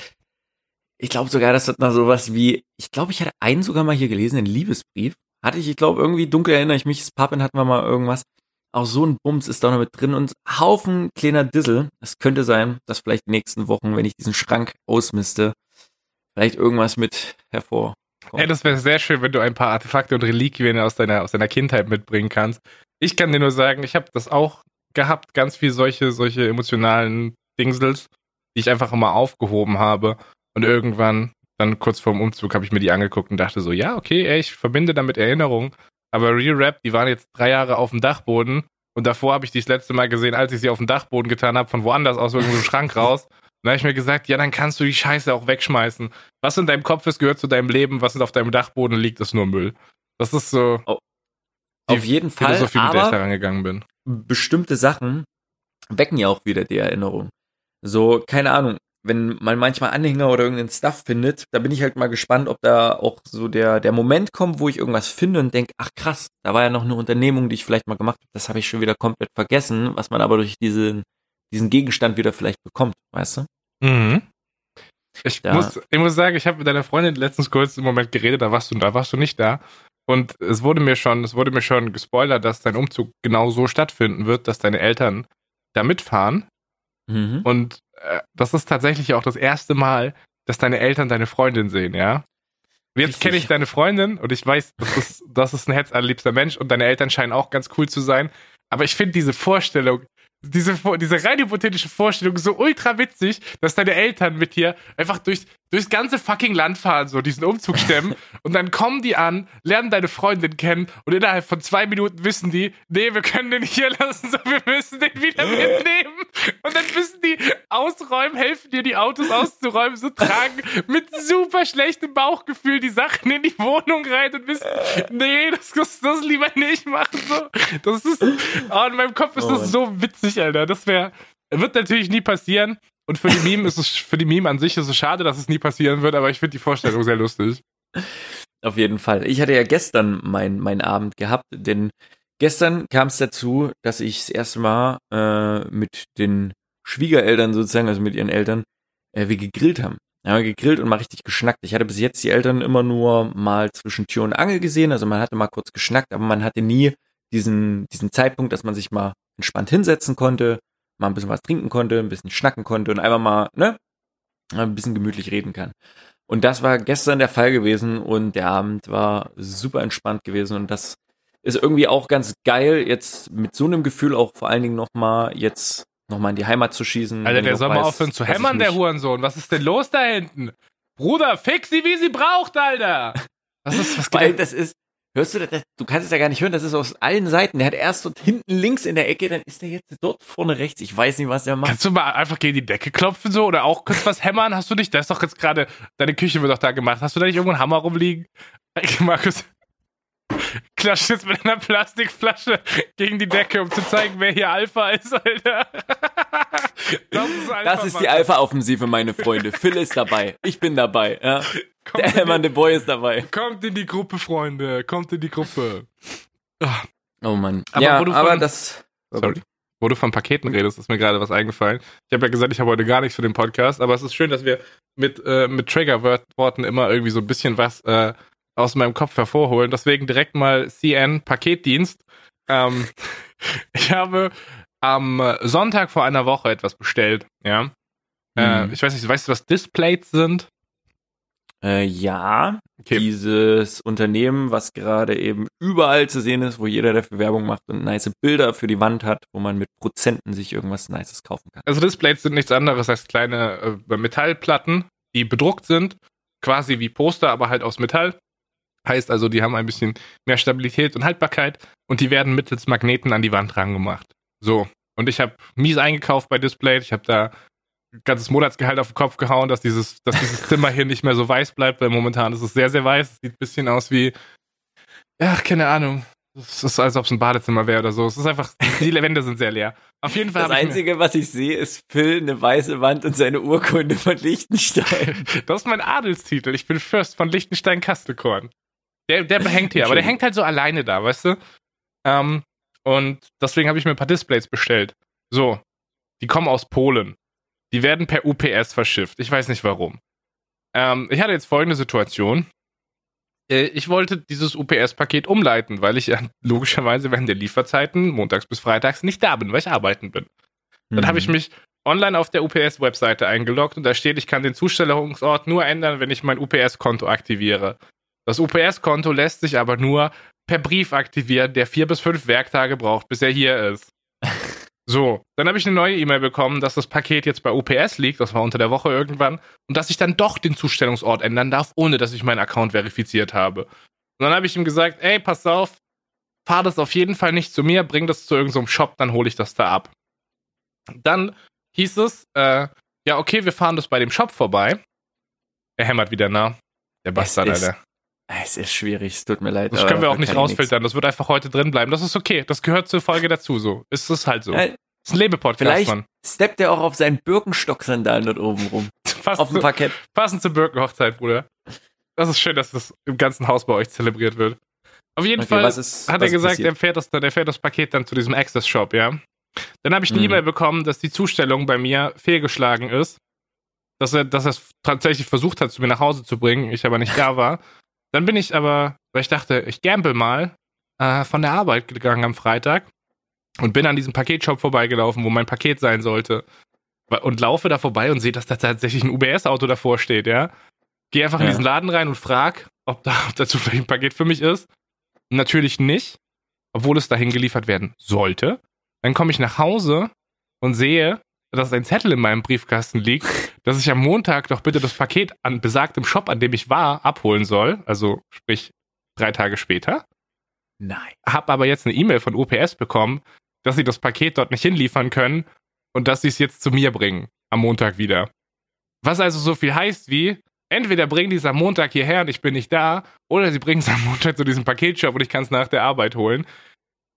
ich glaube sogar, dass das noch sowas wie, ich glaube, ich hatte einen sogar mal hier gelesen, einen Liebesbrief. Hatte ich, ich glaube, irgendwie dunkel erinnere ich mich, das Pappen hatten wir mal irgendwas. Auch so ein Bums ist da noch mit drin und Haufen kleiner Dissel. Es könnte sein, dass vielleicht die nächsten Wochen, wenn ich diesen Schrank ausmiste, vielleicht irgendwas mit hervor. Ey, das wäre sehr schön, wenn du ein paar Artefakte und Reliquien aus deiner, aus deiner Kindheit mitbringen kannst. Ich kann dir nur sagen, ich habe das auch gehabt, ganz viel solche, solche emotionalen Dingsels, die ich einfach immer aufgehoben habe. Und irgendwann, dann kurz vorm Umzug, habe ich mir die angeguckt und dachte so, ja, okay, ey, ich verbinde damit Erinnerungen. Aber Real Rap, die waren jetzt drei Jahre auf dem Dachboden. Und davor habe ich die das letzte Mal gesehen, als ich sie auf dem Dachboden getan habe, von woanders aus irgendeinem Schrank raus. Und da habe ich mir gesagt, ja, dann kannst du die Scheiße auch wegschmeißen. Was in deinem Kopf ist, gehört zu deinem Leben. Was auf deinem Dachboden liegt, ist nur Müll. Das ist so die Auf jeden Fall, Philosophie, mit der ich da aber rangegangen bin. bestimmte Sachen wecken ja auch wieder die Erinnerung. So, keine Ahnung, wenn man manchmal Anhänger oder irgendeinen Stuff findet, da bin ich halt mal gespannt, ob da auch so der, der Moment kommt, wo ich irgendwas finde und denke, ach krass, da war ja noch eine Unternehmung, die ich vielleicht mal gemacht habe, das habe ich schon wieder komplett vergessen, was man aber durch diesen, diesen Gegenstand wieder vielleicht bekommt, weißt du? Mhm. Ich, Ja. muss, ich muss sagen, ich habe mit deiner Freundin letztens kurz im Moment geredet, da warst du, da warst du nicht da. Und es wurde mir schon, es wurde mir schon gespoilert, dass dein Umzug genau so stattfinden wird, dass deine Eltern da mitfahren. Mhm. Und äh, das ist tatsächlich auch das erste Mal, dass deine Eltern deine Freundin sehen, ja? Und jetzt kenne ich deine Freundin und ich weiß, das ist, das ist ein herzallerliebster Mensch und deine Eltern scheinen auch ganz cool zu sein. Aber ich finde diese Vorstellung, diese, diese rein hypothetische Vorstellung so ultra witzig, dass deine Eltern mit dir einfach durch, durchs ganze fucking Land fahren, so diesen Umzug stemmen [LAUGHS] und dann kommen die an, lernen deine Freundin kennen und innerhalb von zwei Minuten wissen die, nee, wir können den nicht hier lassen, so wir müssen den wieder mitnehmen. Und dann müssen die ausräumen, helfen dir die Autos auszuräumen, so tragen mit super schlechtem Bauchgefühl die Sachen in die Wohnung rein und wissen, nee, das, das, das lieber nicht machen. So. Das ist, oh, in meinem Kopf ist Oh das Mann. so witzig, Alter. Das wäre, wird natürlich nie passieren. Und für die Meme ist es, für die Meme an sich ist es schade, dass es nie passieren wird, aber ich finde die Vorstellung sehr lustig. Auf jeden Fall. Ich hatte ja gestern mein, meinen Abend gehabt, denn gestern kam es dazu, dass ich das erste Mal äh, mit den Schwiegereltern sozusagen, also mit ihren Eltern, äh, wir gegrillt haben. Wir gegrillt und mal richtig geschnackt. Ich hatte bis jetzt die Eltern immer nur mal zwischen Tür und Angel gesehen, also man hatte mal kurz geschnackt, aber man hatte nie diesen, diesen Zeitpunkt, dass man sich mal entspannt hinsetzen konnte, mal ein bisschen was trinken konnte, ein bisschen schnacken konnte und einfach mal, ne, ein bisschen gemütlich reden kann. Und das war gestern der Fall gewesen und der Abend war super entspannt gewesen und das ist irgendwie auch ganz geil, jetzt mit so einem Gefühl auch vor allen Dingen nochmal jetzt nochmal in die Heimat zu schießen. Alter, der soll mal aufhören zu hämmern, der Hurensohn. Was ist denn los da hinten? Bruder, fix sie, wie sie braucht, Alter. [LAUGHS] Was ist, was geht Weil das ist, Hörst du das? Du kannst es ja gar nicht hören, das ist aus allen Seiten. Der hat erst dort hinten links in der Ecke, dann ist der jetzt dort vorne rechts. Ich weiß nicht, was der macht. Kannst du mal einfach gegen die Decke klopfen so oder auch kurz was hämmern? Hast du nicht? Da ist doch jetzt gerade, deine Küche wird doch da gemacht. Hast du da nicht irgendwo einen Hammer rumliegen? [LAUGHS] Markus, klatscht jetzt mit einer Plastikflasche gegen die Decke, um zu zeigen, wer hier Alpha ist, Alter. Das ist, Alpha, das ist die Alpha-Offensive, meine Freunde. Phil ist dabei. Ich bin dabei. Ja. Kommt der hämmernde Boy ist dabei. Kommt in die Gruppe, Freunde. Kommt in die Gruppe. Ach. Oh Mann. Aber, ja, aber von, das. Sorry. Wo du von Paketen redest, ist mir gerade was eingefallen. Ich habe ja gesagt, ich habe heute gar nichts für den Podcast, aber es ist schön, dass wir mit, äh, mit Triggerworten immer irgendwie so ein bisschen was äh, aus meinem Kopf hervorholen. Deswegen direkt mal CN Paketdienst. Ähm, [LAUGHS] ich habe am Sonntag vor einer Woche etwas bestellt, ja. Äh, mhm. Ich weiß nicht, weißt du, was Displays sind? Äh, ja, okay. dieses Unternehmen, was gerade eben überall zu sehen ist, wo jeder dafür Werbung macht und nice Bilder für die Wand hat, wo man mit Prozenten sich irgendwas Nices kaufen kann. Also Displays sind nichts anderes als kleine äh, Metallplatten, die bedruckt sind, quasi wie Poster, aber halt aus Metall. Heißt also, die haben ein bisschen mehr Stabilität und Haltbarkeit und die werden mittels Magneten an die Wand rangemacht. So. Und ich habe mies eingekauft bei Display. Ich habe da ganzes Monatsgehalt auf den Kopf gehauen, dass dieses, dass dieses [LAUGHS] Zimmer hier nicht mehr so weiß bleibt, weil momentan ist es sehr, sehr weiß. Es sieht ein bisschen aus wie, ach, keine Ahnung. Es ist, als ob es ein Badezimmer wäre oder so. Es ist einfach, die Wände sind sehr leer. Auf jeden Fall. Das Einzige, was ich sehe, ist Phil, eine weiße Wand und seine Urkunde von Liechtenstein. [LAUGHS] Das ist mein Adelstitel. Ich bin Fürst von Liechtenstein-Kastekorn. Der, der hängt hier, aber der hängt halt so alleine da, weißt du? Ähm, und deswegen habe ich mir ein paar Displays bestellt. So, die kommen aus Polen. Die werden per UPS verschifft. Ich weiß nicht warum. Ähm, ich hatte jetzt folgende Situation. Äh, ich wollte dieses UPS-Paket umleiten, weil ich ja [LAUGHS] logischerweise während der Lieferzeiten montags bis freitags nicht da bin, weil ich arbeiten bin. Mhm. Dann habe ich mich online auf der UPS-Webseite eingeloggt und da steht, ich kann den Zustellungsort nur ändern, wenn ich mein UPS-Konto aktiviere. Das UPS-Konto lässt sich aber nur per Brief aktivieren, der vier bis fünf Werktage braucht, bis er hier ist. [LAUGHS] So, dann habe ich eine neue E-Mail bekommen, dass das Paket jetzt bei UPS liegt, das war unter der Woche irgendwann, und dass ich dann doch den Zustellungsort ändern darf, ohne dass ich meinen Account verifiziert habe. Und dann habe ich ihm gesagt, ey, pass auf, fahr das auf jeden Fall nicht zu mir, bring das zu irgendeinem so Shop, dann hole ich das da ab. Dann hieß es, äh, ja, okay, wir fahren das bei dem Shop vorbei. Er hämmert wieder nah. Der Bastard, Alter. Es ist schwierig, es tut mir leid. Das können wir auch nicht rausfiltern. Das wird einfach heute drin bleiben. Das ist okay. Das gehört zur Folge dazu. So ist es halt so. Äh, ist ein Lebepodcast, Vielleicht Mann. steppt er auch auf seinen Birkenstock-Sandalen dort oben rum. [LAUGHS] auf dem Parkett. Passend zur Birkenhochzeit, Bruder. Das ist schön, dass das im ganzen Haus bei euch zelebriert wird. Auf jeden okay, Fall ist, hat er gesagt, er fährt, das, er fährt das Paket dann zu diesem Access-Shop, ja. Dann habe ich eine mhm. E-Mail bekommen, dass die Zustellung bei mir fehlgeschlagen ist. Dass er, dass er es tatsächlich versucht hat, zu mir nach Hause zu bringen, ich aber nicht da war. Dann bin ich aber, weil ich dachte, ich gamble mal, äh, von der Arbeit gegangen am Freitag und bin an diesem Paketshop vorbeigelaufen, wo mein Paket sein sollte. Und laufe da vorbei und sehe, dass da tatsächlich ein UBS-Auto davor steht, ja. Gehe einfach ja. in diesen Laden rein und frag, ob da, ob da zufällig ein Paket für mich ist. Natürlich nicht, obwohl es dahin geliefert werden sollte. Dann komme ich nach Hause und sehe, dass ein Zettel in meinem Briefkasten liegt, dass ich am Montag doch bitte das Paket an besagtem Shop, an dem ich war, abholen soll. Also sprich drei Tage später. Nein. Hab aber jetzt eine E-Mail von UPS bekommen, dass sie das Paket dort nicht hinliefern können und dass sie es jetzt zu mir bringen. Am Montag wieder. Was also so viel heißt wie, entweder bringen die es am Montag hierher und ich bin nicht da, oder sie bringen es am Montag zu diesem Paketshop und ich kann es nach der Arbeit holen.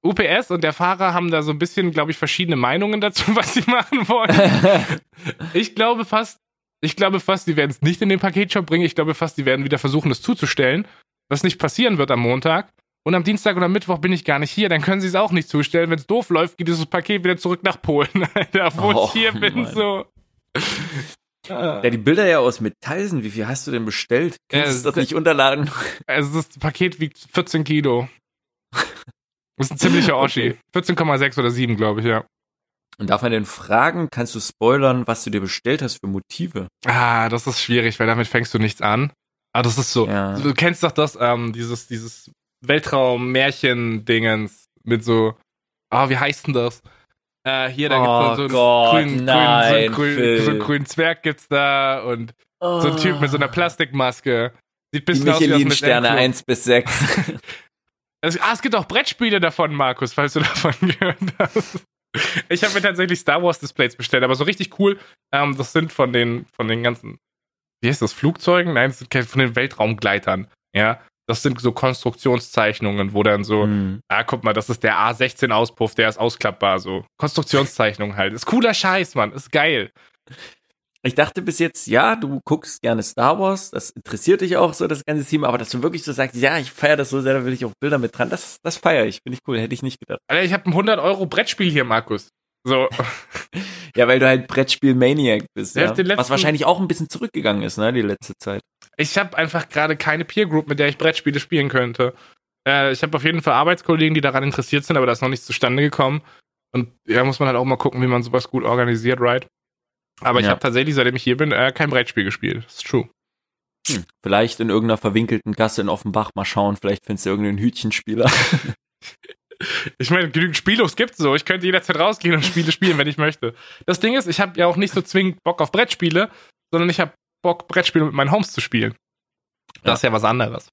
UPS und der Fahrer haben da so ein bisschen, glaube ich, verschiedene Meinungen dazu, [LAUGHS] was sie machen wollen. [LAUGHS] ich glaube fast, ich glaube fast, die werden es nicht in den Paketshop bringen. Ich glaube fast, die werden wieder versuchen, es zuzustellen, was nicht passieren wird am Montag. Und am Dienstag oder Mittwoch bin ich gar nicht hier, dann können sie es auch nicht zustellen. Wenn es doof läuft, geht dieses Paket wieder zurück nach Polen. [LAUGHS] Alter, obwohl oh, ich hier bin, Mann. so. Ja, die Bilder ja aus Metall sind. Wie viel hast du denn bestellt? Kannst du das nicht unterladen? Also das Paket wiegt 14 Kilo. Das ist ein ziemlicher [LAUGHS] Oschi. 14,6 oder 7, glaube ich, ja. Und darf man denn fragen, kannst du spoilern, was du dir bestellt hast für Motive? Ah, das ist schwierig, weil damit fängst du nichts an. Aber ah, das ist so. Ja. Du kennst doch das, ähm, dieses, dieses Weltraum-Märchen-Dingens mit so, ah, oh, wie heißt denn das? Äh, hier, da oh gibt's so, einen grünen, nein, grün, so, grün, so einen grünen Zwerg gibt's da und oh. so ein Typ mit so einer Plastikmaske. Sieht ein bisschen aus wie aus Sterne 1 bis 6. [LAUGHS] Also, ah, es gibt auch Brettspiele davon, Markus, falls du [LAUGHS] davon gehört hast. Ich habe mir tatsächlich Star Wars Displays bestellt, aber so richtig cool. Ähm, das sind von den, von den ganzen, wie heißt das, Flugzeugen? Nein, das sind von den Weltraumgleitern. Ja, das sind so Konstruktionszeichnungen, wo dann so, mhm. ah, guck mal, das ist der A16-Auspuff, der ist ausklappbar, so. Konstruktionszeichnungen halt. Ist cooler Scheiß, Mann. Ist geil. Ich dachte bis jetzt, ja, du guckst gerne Star Wars, das interessiert dich auch so, das ganze Team, aber dass du wirklich so sagst, ja, ich feiere das so sehr, da will ich auch Bilder mit dran, das, das feiere ich, finde ich cool, hätte ich nicht gedacht. Alter, ich habe ein 100 Euro Brettspiel hier, Markus. So. [LAUGHS] ja, weil du halt Brettspiel-Maniac bist, ja. ja. Was wahrscheinlich auch ein bisschen zurückgegangen ist, ne, die letzte Zeit. Ich habe einfach gerade keine Peer Group, mit der ich Brettspiele spielen könnte. Äh, ich habe auf jeden Fall Arbeitskollegen, die daran interessiert sind, aber da ist noch nichts zustande gekommen. Und ja, muss man halt auch mal gucken, wie man sowas gut organisiert, right? Aber ja. ich habe tatsächlich, seitdem ich hier bin, äh, kein Brettspiel gespielt. Das ist true. Hm. Vielleicht in irgendeiner verwinkelten Gasse in Offenbach mal schauen, vielleicht findest du irgendeinen Hütchenspieler. [LAUGHS] ich meine, genügend Spielos gibt's so. Ich könnte jederzeit rausgehen und Spiele spielen, wenn ich möchte. Das Ding ist, ich habe ja auch nicht so zwingend Bock auf Brettspiele, sondern ich habe Bock, Brettspiele mit meinen Homes zu spielen. Das ja. ist ja was anderes.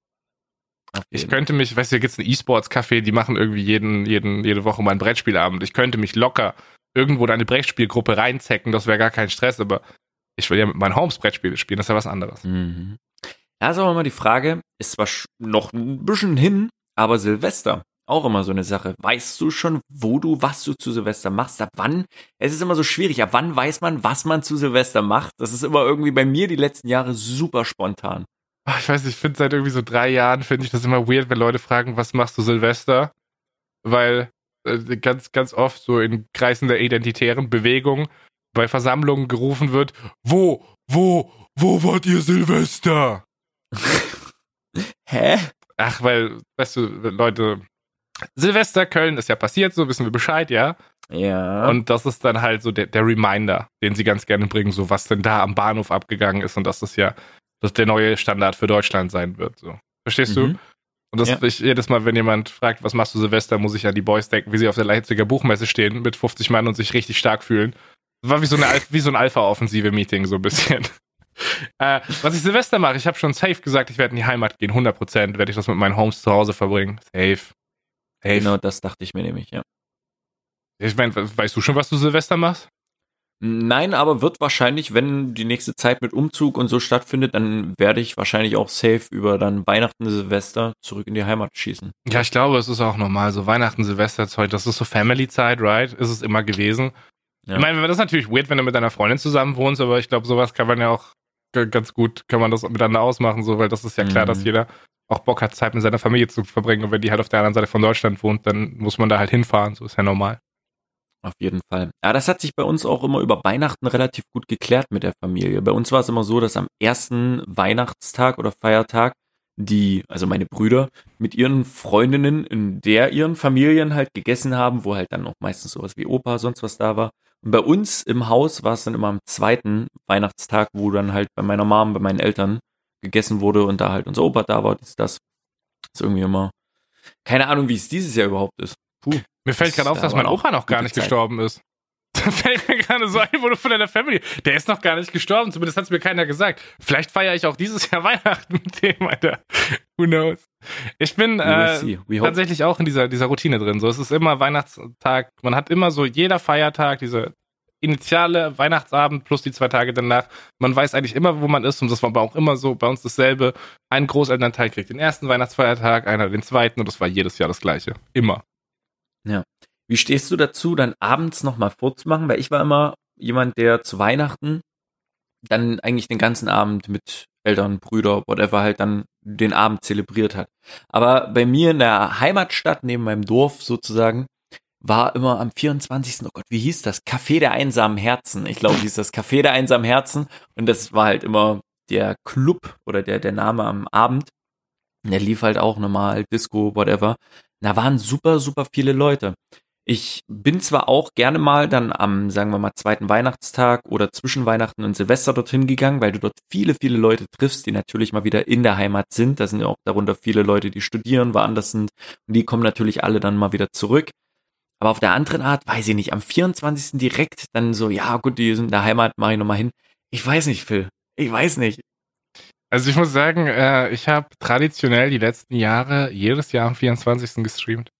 Ich könnte mich, weißt du, hier gibt's ein E-Sports-Café, die machen irgendwie jeden, jeden, jede Woche mal einen Brettspielabend. Ich könnte mich locker irgendwo deine Brettspielgruppe reinzecken, das wäre gar kein Stress, aber ich will ja mit meinen Homes Brettspiele spielen, das ist ja was anderes. Mhm. Da ist aber mal die Frage, ist zwar noch ein bisschen hin, aber Silvester, auch immer so eine Sache. Weißt du schon, wo du, was du zu Silvester machst? Ab wann? Es ist immer so schwierig. Ab wann weiß man, was man zu Silvester macht? Das ist immer irgendwie bei mir die letzten Jahre super spontan. Ich weiß nicht, ich finde seit irgendwie so drei Jahren finde ich das immer weird, wenn Leute fragen, was machst du Silvester? Weil äh, ganz, ganz oft so in Kreisen der identitären Bewegung bei Versammlungen gerufen wird, wo, wo, wo wart ihr Silvester? [LAUGHS] Hä? Ach, weil, weißt du, Leute, Silvester Köln ist ja passiert, so wissen wir Bescheid, ja? Ja. Und das ist dann halt so der, der Reminder, den sie ganz gerne bringen, so was denn da am Bahnhof abgegangen ist und dass das ja dass der neue Standard für Deutschland sein wird. So. Verstehst mhm. du? Und das ja. ich, jedes Mal, wenn jemand fragt, was machst du Silvester, muss ich an die Boys denken, wie sie auf der Leipziger Buchmesse stehen mit 50 Mann und sich richtig stark fühlen. Das war wie so, eine, wie so ein Alpha-Offensive-Meeting, so ein bisschen. [LAUGHS] äh, was ich Silvester mache, ich habe schon safe gesagt, ich werde in die Heimat gehen, 100% werde ich das mit meinen Homes zu Hause verbringen. Safe. safe. Genau, das dachte ich mir nämlich, ja. Ich meine, weißt du schon, was du Silvester machst? Nein, aber wird wahrscheinlich, wenn die nächste Zeit mit Umzug und so stattfindet, dann werde ich wahrscheinlich auch safe über dann Weihnachten, Silvester zurück in die Heimat schießen. Ja, ich glaube, es ist auch normal. So Weihnachten, Silvester, Zeug, das ist so Family-Zeit, right? Ist es immer gewesen. Ja. Ich meine, das ist natürlich weird, wenn du mit deiner Freundin zusammen wohnst, aber ich glaube, sowas kann man ja auch ganz gut, kann man das miteinander ausmachen, so, weil das ist ja klar, mhm. dass jeder auch Bock hat, Zeit mit seiner Familie zu verbringen. Und wenn die halt auf der anderen Seite von Deutschland wohnt, dann muss man da halt hinfahren. So ist ja normal. Auf jeden Fall. Ja, das hat sich bei uns auch immer über Weihnachten relativ gut geklärt mit der Familie. Bei uns war es immer so, dass am ersten Weihnachtstag oder Feiertag die, also meine Brüder, mit ihren Freundinnen in der ihren Familien halt gegessen haben, wo halt dann auch meistens sowas wie Opa, sonst was da war. Und bei uns im Haus war es dann immer am zweiten Weihnachtstag, wo dann halt bei meiner Mom, bei meinen Eltern gegessen wurde und da halt unser Opa da war. Das ist das. ist irgendwie immer. Keine Ahnung, wie es dieses Jahr überhaupt ist. Puh. Mir fällt gerade auf, dass mein Opa noch gar nicht Zeit. gestorben ist. [LAUGHS] Da fällt mir gerade so ein, wo du von deiner Family. Der ist noch gar nicht gestorben, zumindest hat es mir keiner gesagt. Vielleicht feiere ich auch dieses [LAUGHS] Jahr Weihnachten mit dem, Alter. Who knows? Ich bin äh, tatsächlich auch in dieser, dieser Routine drin. So, es ist immer Weihnachtstag. Man hat immer so jeder Feiertag, diese initiale Weihnachtsabend plus die zwei Tage danach. Man weiß eigentlich immer, wo man ist und das war aber auch immer so bei uns dasselbe. Ein Großelternteil kriegt den ersten Weihnachtsfeiertag, einer den zweiten und das war jedes Jahr das gleiche. Immer. Ja. Wie stehst du dazu, dann abends nochmal vorzumachen? Weil ich war immer jemand, der zu Weihnachten dann eigentlich den ganzen Abend mit Eltern, Brüder, whatever halt dann den Abend zelebriert hat. Aber bei mir in der Heimatstadt, neben meinem Dorf sozusagen, war immer am 24. Oh Gott, wie hieß das? Café der einsamen Herzen. Ich glaube, hieß das Café der einsamen Herzen. Und das war halt immer der Club oder der, der Name am Abend. Der lief halt auch normal, Disco, whatever. Da waren super, super viele Leute. Ich bin zwar auch gerne mal dann am, sagen wir mal, zweiten Weihnachtstag oder zwischen Weihnachten und Silvester dorthin gegangen, weil du dort viele, viele Leute triffst, die natürlich mal wieder in der Heimat sind. Da sind ja auch darunter viele Leute, die studieren, woanders sind. Und die kommen natürlich alle dann mal wieder zurück. Aber auf der anderen Art, weiß ich nicht, am 24. direkt dann so, ja gut, die sind in der Heimat, mach ich nochmal hin. Ich weiß nicht, Phil. Ich weiß nicht. Also ich muss sagen, äh, ich habe traditionell die letzten Jahre jedes Jahr am 24. gestreamt.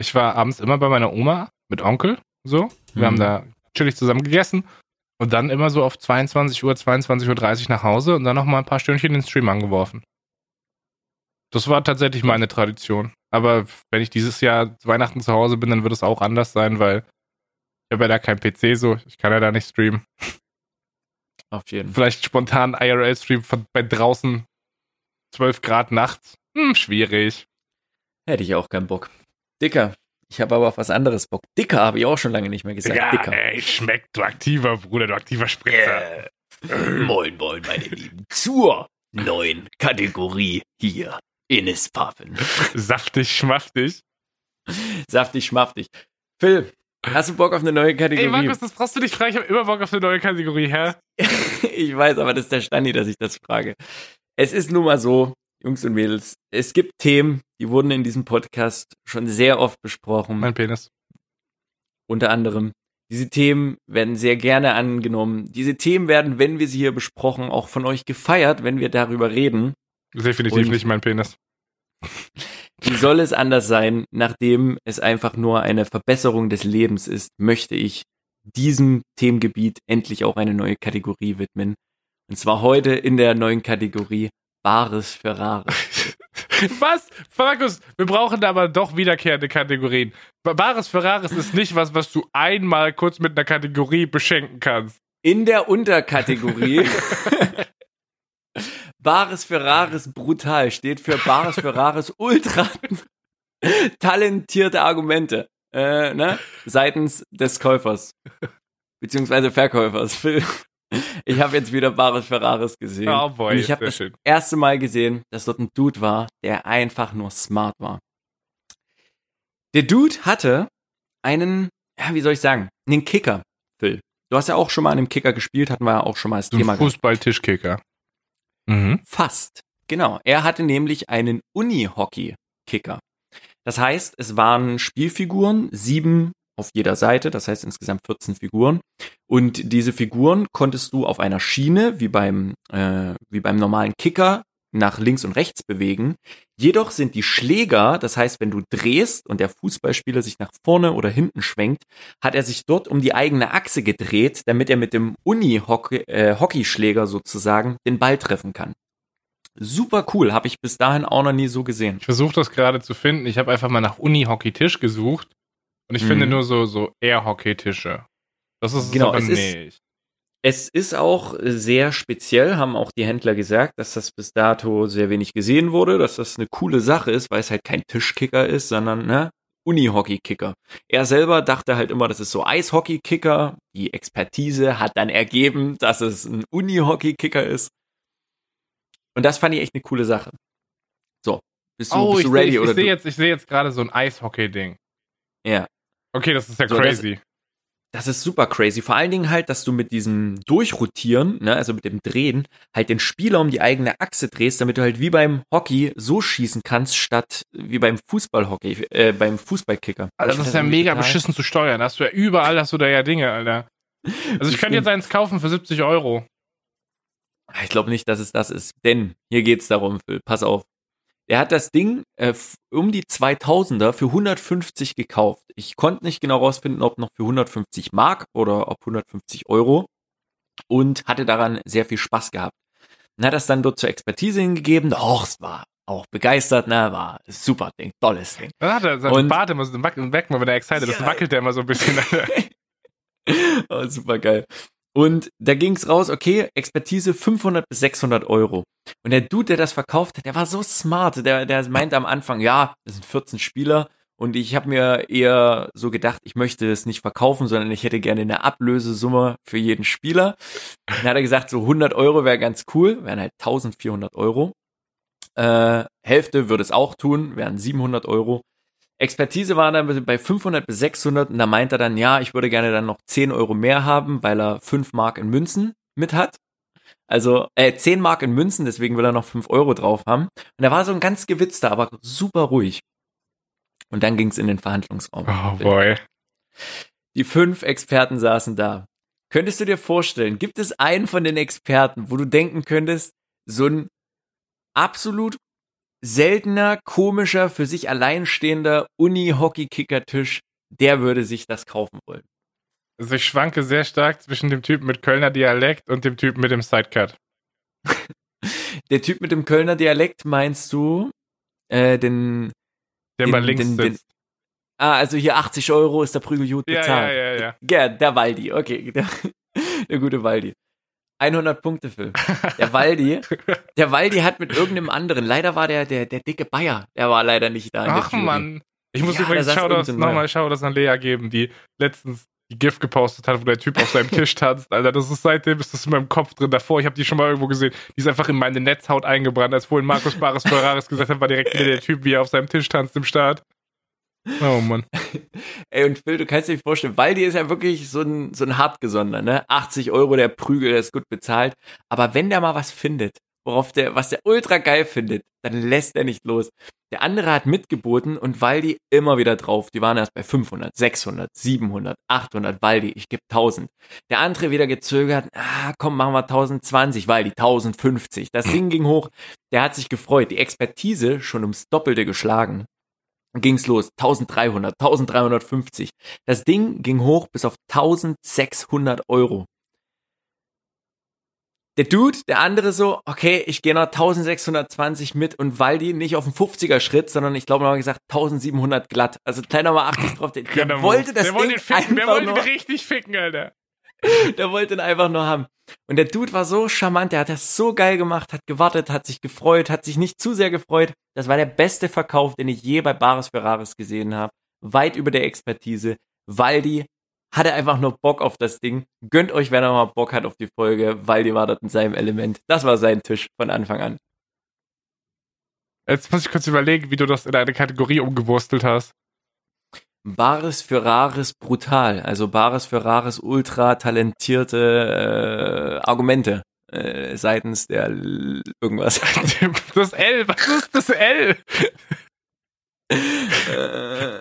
Ich war abends immer bei meiner Oma mit Onkel, so. Wir Mhm. haben da chillig zusammen gegessen und dann immer so auf 22 Uhr, 22.30 Uhr nach Hause und dann noch mal ein paar Stündchen in den Stream angeworfen. Das war tatsächlich meine Tradition. Aber wenn ich dieses Jahr Weihnachten zu Hause bin, dann wird es auch anders sein, weil ich habe ja da kein PC so, ich kann ja da nicht streamen. Auf jeden Fall. Vielleicht spontan IRL-Stream von bei draußen 12 Grad nachts. Hm, schwierig. Hätte ich auch keinen Bock. Dicker. Ich habe aber auf was anderes Bock. Dicker habe ich auch schon lange nicht mehr gesagt. Ja, Dicker. ey, schmeckt, du aktiver Bruder, du aktiver Spritzer. Moin, moin, meine Lieben. Zur neuen Kategorie hier. Ines Paffen. Saftig, schmaftig. Saftig, schmaftig. Phil, hast du Bock auf eine neue Kategorie? Ey, Markus, das brauchst du nicht fragen. Ich habe immer Bock auf eine neue Kategorie, hä? [LAUGHS] ich weiß, aber das ist der Standi, dass ich das frage. Es ist nun mal so, Jungs und Mädels, es gibt Themen, die wurden in diesem Podcast schon sehr oft besprochen. Mein Penis. unter anderem. Diese Themen werden sehr gerne angenommen. Diese Themen werden, wenn wir sie hier besprochen, auch von euch gefeiert, wenn wir darüber reden. Definitiv Und- nicht mein Penis. [LAUGHS] Wie soll es anders sein, nachdem es einfach nur eine Verbesserung des Lebens ist, möchte ich diesem Themengebiet endlich auch eine neue Kategorie widmen. Und zwar heute in der neuen Kategorie Bares für Rares. [LAUGHS] Was? Markus, wir brauchen da aber doch wiederkehrende Kategorien. Bares Ferraris ist nicht was, was du einmal kurz mit einer Kategorie beschenken kannst. In der Unterkategorie [LAUGHS] Bares Ferraris brutal steht für Bares Ferraris [LAUGHS] ultra talentierte Argumente äh, ne? seitens des Käufers beziehungsweise Verkäufers. Phil, [LAUGHS] Ich habe jetzt wieder Bares Ferraris gesehen. Oh boy, Und ich habe das schön. erste Mal gesehen, dass dort ein Dude war, der einfach nur smart war. Der Dude hatte einen, ja, wie soll ich sagen, einen Kicker, Phil. Du hast ja auch schon mal an einem Kicker gespielt, hatten wir ja auch schon mal als So Thema. Fußball-Tischkicker. Mhm. Fast. Genau. Er hatte nämlich einen Uni-Hockey-Kicker. Das heißt, es waren Spielfiguren, sieben auf jeder Seite, das heißt insgesamt 14 Figuren. Und diese Figuren konntest du auf einer Schiene, wie beim, äh, wie beim normalen Kicker, nach links und rechts bewegen. Jedoch sind die Schläger, das heißt, wenn du drehst und der Fußballspieler sich nach vorne oder hinten schwenkt, hat er sich dort um die eigene Achse gedreht, damit er mit dem Uni-Hockeyschläger sozusagen den Ball treffen kann. Super cool, habe ich bis dahin auch noch nie so gesehen. Ich versuche das gerade zu finden. Ich habe einfach mal nach Uni-Hockey-Tisch gesucht. Und ich Mhm. finde nur so, so Air-Hockey-Tische. Das ist es Genau, es ist- nicht. Es ist auch sehr speziell, haben auch die Händler gesagt, dass das bis dato sehr wenig gesehen wurde, dass das eine coole Sache ist, weil es halt kein Tischkicker ist, sondern ne, Uni-Hockey-Kicker. Er selber dachte halt immer, das ist so Eishockey-Kicker. Die Expertise hat dann ergeben, dass es ein Uni-Hockey-Kicker ist. Und das fand ich echt eine coole Sache. So, bist du, oh, bist ich du sehe ready ich, oder ich seh du? jetzt, ich seh jetzt gerade so ein Eishockey-Ding. Ja. Okay, das ist ja So, crazy. Das ist super crazy. Vor allen Dingen halt, dass du mit diesem Durchrotieren, ne, also mit dem Drehen, halt den Spieler um die eigene Achse drehst, damit du halt wie beim Hockey so schießen kannst, statt wie beim Fußballhockey, äh, beim Fußballkicker. Alter, das ist ja mega beschissen zu steuern. Da hast du ja überall, hast du da ja Dinge, Alter. Also ich könnte jetzt eins kaufen für 70 Euro. Ich glaube nicht, dass es das ist, denn hier geht's darum, Phil, pass auf. Er hat das Ding äh, um die 2000er für 150 gekauft. Ich konnte nicht genau rausfinden, ob noch für 150 Mark oder ob 150 Euro und hatte daran sehr viel Spaß gehabt. Und hat das dann dort zur Expertise hingegeben. Doch, es war auch begeistert, ne, war ein super Ding, tolles Ding. Dann hat er seinen Und- Bart immer so wackelt, weg, wenn er excited ist, Ja. wackelt der immer so ein bisschen. [LAUGHS] Oh, super geil. Und da ging's raus, okay, Expertise 500 bis 600 Euro. Und der Dude, der das verkauft hat, der war so smart. Der, der meinte am Anfang, ja, das sind 14 Spieler. Und ich habe mir eher so gedacht, ich möchte es nicht verkaufen, sondern ich hätte gerne eine Ablösesumme für jeden Spieler. Dann hat er gesagt, so 100 Euro wäre ganz cool, wären halt 1400 Euro. Äh, Hälfte würde es auch tun, wären 700 Euro. Expertise war dann bei 500 bis 600 und da meint er dann, ja, ich würde gerne dann noch 10 Euro mehr haben, weil er 5 Mark in Münzen mit hat. Also äh, 10 Mark in Münzen, deswegen will er noch 5 Euro drauf haben. Und er war so ein ganz gewitzter, aber super ruhig. Und dann ging es in den Verhandlungsraum. Oh boy. Die fünf Experten saßen da. Könntest du dir vorstellen, gibt es einen von den Experten, wo du denken könntest, so ein absolut seltener, komischer, für sich alleinstehender Uni-Hockey-Kicker-Tisch, der würde sich das kaufen wollen. Also ich schwanke sehr stark zwischen dem Typen mit Kölner Dialekt und dem Typen mit dem Sidecut. [LAUGHS] Der Typ mit dem Kölner Dialekt meinst du äh, den Der Den- mal links den- den- sitzt. Ah, also hier 80 Euro ist der Prügel gut ja, ja, bezahlt. ja, ja. Ja, der Waldi, okay. Der, [LAUGHS] der gute Waldi. 100 Punkte, Phil. Der Waldi, der Waldi hat mit irgendeinem anderen, leider war der, der, der dicke Bayer, der war leider nicht da. Ach. Mann. Ich muss Ja, übrigens Shoutouts, nochmal Shoutouts an Lea geben, die letztens die GIF gepostet hat, wo der Typ auf seinem [LAUGHS] Tisch tanzt. Alter, das ist seitdem, ist das in meinem Kopf drin. Davor, ich habe die schon mal irgendwo gesehen. Die ist einfach in meine Netzhaut eingebrannt, als vorhin Markus Bares Ferraris gesagt hat, war direkt wieder der Typ, wie er auf seinem Tisch tanzt im Start. Oh Mann. [LAUGHS] Ey, und Phil, du kannst dir vorstellen, Waldi ist ja wirklich so ein, so ein hartgesonnener, ne? 80 Euro der Prügel, der ist gut bezahlt. Aber wenn der mal was findet, worauf der, was der ultra geil findet, dann lässt er nicht los. Der andere hat mitgeboten und Waldi immer wieder drauf. Die waren erst bei 500, 600, 700, 800, Waldi, ich gebe 1000. Der andere wieder gezögert, ah, komm, machen wir 1020, Waldi, 1050. Das Ding ging hoch, der hat sich gefreut. Die Expertise schon ums Doppelte geschlagen ging's los. 1300, 1350. Das Ding ging hoch bis auf 1600 Euro. Der Dude, der andere so, okay, ich gehe noch 1620 mit und Waldi nicht auf den 50er Schritt, sondern ich glaube, mal gesagt 1700 glatt. Also kleiner mal 80 drauf. Der, der wollte das der Ding wollte ficken, der wollte nur, richtig ficken, Alter. [LAUGHS] der wollte ihn einfach nur haben. Und der Dude war so charmant, der hat das so geil gemacht, hat gewartet, hat sich gefreut, hat sich nicht zu sehr gefreut. Das war der beste Verkauf, den ich je bei Bares Ferraris gesehen habe. Weit über der Expertise. Waldi hatte einfach nur Bock auf das Ding. Gönnt euch, wenn er mal Bock hat auf die Folge. Waldi war dort in seinem Element. Das war sein Tisch von Anfang an. Jetzt muss ich kurz überlegen, wie du das in eine Kategorie umgewurstelt hast. Bares Ferraris brutal. Also Bares Ferraris ultra talentierte äh, Argumente äh, seitens der L irgendwas. [LAUGHS] Das L, was ist das L? Äh,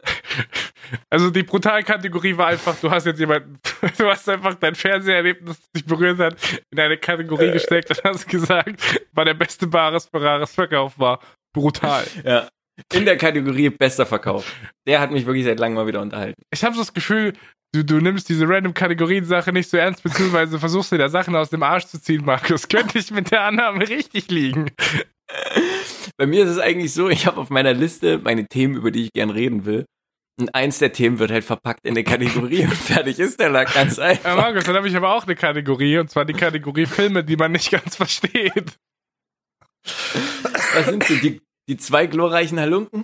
Also die brutale Kategorie war einfach, du hast jetzt jemanden, [LAUGHS] du hast einfach dein Fernseherlebnis, das dich berührt hat, in eine Kategorie gesteckt und hast gesagt, war der beste Bares Ferraris Verkauf war. Brutal. ja. In der Kategorie bester Verkauf. Der hat mich wirklich seit langem mal wieder unterhalten. Ich habe so das Gefühl, du, du nimmst diese random Kategorien-Sache nicht so ernst, beziehungsweise versuchst dir da Sachen aus dem Arsch zu ziehen, Markus. Könnte ich mit der Annahme richtig liegen. Bei mir ist es eigentlich so, ich habe auf meiner Liste meine Themen, über die ich gern reden will. Und eins der Themen wird halt verpackt in eine Kategorie [LAUGHS] und fertig ist der Lack ganz Ja, einfach. Markus, dann habe ich aber auch eine Kategorie, und zwar die Kategorie Filme, die man nicht ganz versteht. Was sind so die, die zwei glorreichen Halunken?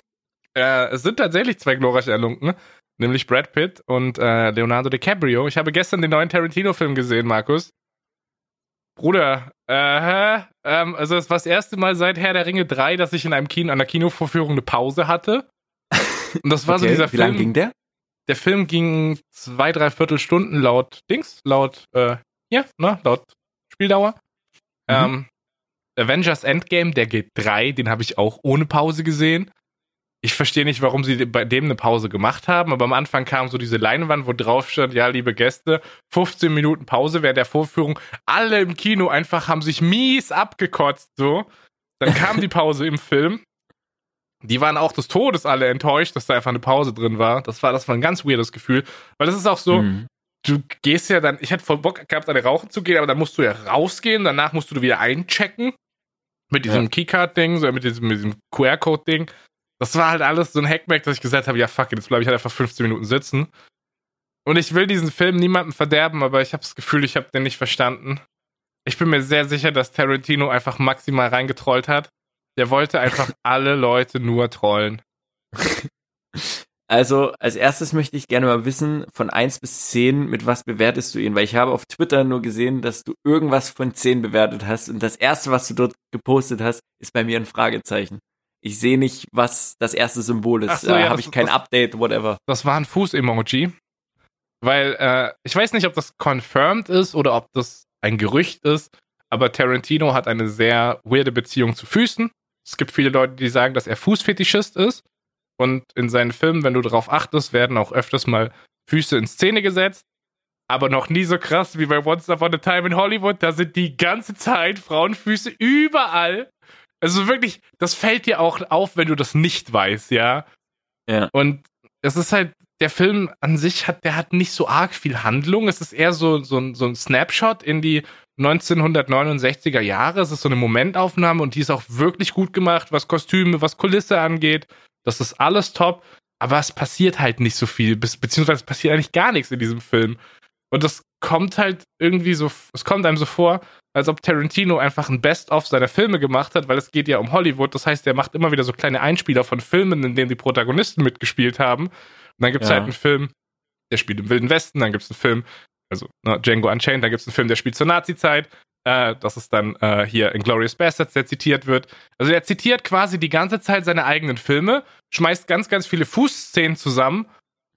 Äh, es sind tatsächlich zwei glorreiche Erlunken, nämlich Brad Pitt und äh, Leonardo DiCaprio. Ich habe gestern den neuen Tarantino-Film gesehen, Markus. Bruder, äh, ähm, also es war das erste Mal seit Herr der Ringe 3, dass ich in einem Kino, einer Kinovorführung eine Pause hatte. [LAUGHS] Und das war so Okay, dieser Wie lang Film. ging der? Der Film ging zwei, drei Viertelstunden laut Dings, laut, äh, ja, ne, laut Spieldauer. Mhm. Ähm, Avengers Endgame, der geht drei, den habe ich auch ohne Pause gesehen. Ich verstehe nicht, warum sie bei dem eine Pause gemacht haben, aber am Anfang kam so diese Leinwand, wo drauf stand, ja, liebe Gäste, 15 Minuten Pause während der Vorführung. Alle im Kino einfach haben sich mies abgekotzt, so. Dann kam die Pause im Film. Die waren auch des Todes alle enttäuscht, dass da einfach eine Pause drin war. Das war, das war ein ganz weirdes Gefühl. Weil das ist auch so, Mhm. du gehst ja dann, ich hätte voll Bock gehabt, eine rauchen zu gehen, aber dann musst du ja rausgehen, danach musst du wieder einchecken. Mit diesem Ja. Keycard-Ding, so mit diesem, diesem QR-Code-Ding. Das war halt alles so ein Hackback, dass ich gesagt habe, ja fuck, it, jetzt bleibe ich halt einfach 15 Minuten sitzen. Und ich will diesen Film niemandem verderben, aber ich habe das Gefühl, ich habe den nicht verstanden. Ich bin mir sehr sicher, dass Tarantino einfach maximal reingetrollt hat. Der wollte einfach [LAUGHS] alle Leute nur trollen. [LAUGHS] Also, als erstes möchte ich gerne mal wissen, von 1 bis 10, mit was bewertest du ihn? Weil ich habe auf Twitter nur gesehen, dass du irgendwas von 10 bewertet hast und das erste, was du dort gepostet hast, ist bei mir ein Fragezeichen. Ich sehe nicht, was das erste Symbol ist. So, da ja, habe ich kein das- Update, whatever. Das war ein Fuß-Emoji. Weil, äh, ich weiß nicht, ob das confirmed ist oder ob das ein Gerücht ist, aber Tarantino hat eine sehr weirde Beziehung zu Füßen. Es gibt viele Leute, die sagen, dass er Fußfetischist ist. Und in seinen Filmen, wenn du darauf achtest, werden auch öfters mal Füße in Szene gesetzt. aber noch nie so krass wie bei Once Upon a Time in Hollywood. Da sind die ganze Zeit Frauenfüße überall. Also wirklich, das fällt dir auch auf, wenn du das nicht weißt, ja. Ja. Und es ist halt, der Film an sich hat, der hat nicht so arg viel Handlung. Es ist eher so, so, ein- so ein Snapshot in die 1969er Jahre. Es ist so eine Momentaufnahme und die ist auch wirklich gut gemacht, was Kostüme, was Kulisse angeht. Das ist alles top. Aber es passiert halt nicht so viel, beziehungsweise es passiert eigentlich gar nichts in diesem Film. Und das kommt halt irgendwie so, es kommt einem so vor, als ob Tarantino einfach ein Best-of seiner Filme gemacht hat, weil es geht ja um Hollywood. Das heißt, er macht immer wieder so kleine Einspieler von Filmen, in denen die Protagonisten mitgespielt haben. Und dann gibt es Ja. halt einen Film, der spielt im Wilden Westen, dann gibt es einen Film, also ne, Django Unchained, dann gibt es einen Film, der spielt zur Nazi-Zeit. Äh, das ist dann äh, hier Inglourious Bastards, der zitiert wird. Also er zitiert quasi die ganze Zeit seine eigenen Filme, schmeißt ganz, ganz viele Fußszenen zusammen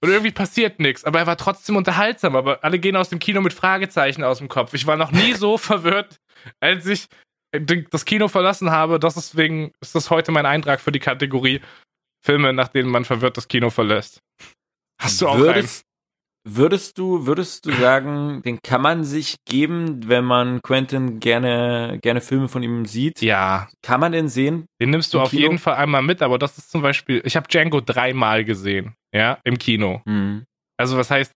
und irgendwie passiert nichts. Aber er war trotzdem unterhaltsam. Aber alle gehen aus dem Kino mit Fragezeichen aus dem Kopf. Ich war noch nie [LAUGHS] so verwirrt, als ich das Kino verlassen habe. Das ist deswegen ist das heute mein Eintrag für die Kategorie Filme, nach denen man verwirrt das Kino verlässt. Hast du auch einen? würdest, würdest du, würdest du sagen, den kann man sich geben, wenn man Quentin gerne, gerne Filme von ihm sieht? Ja, Kann man den sehen? den nimmst du auf Kino? jeden Fall einmal mit. Aber das ist zum Beispiel, ich habe Django dreimal gesehen, ja, im Kino. Hm. Also was heißt,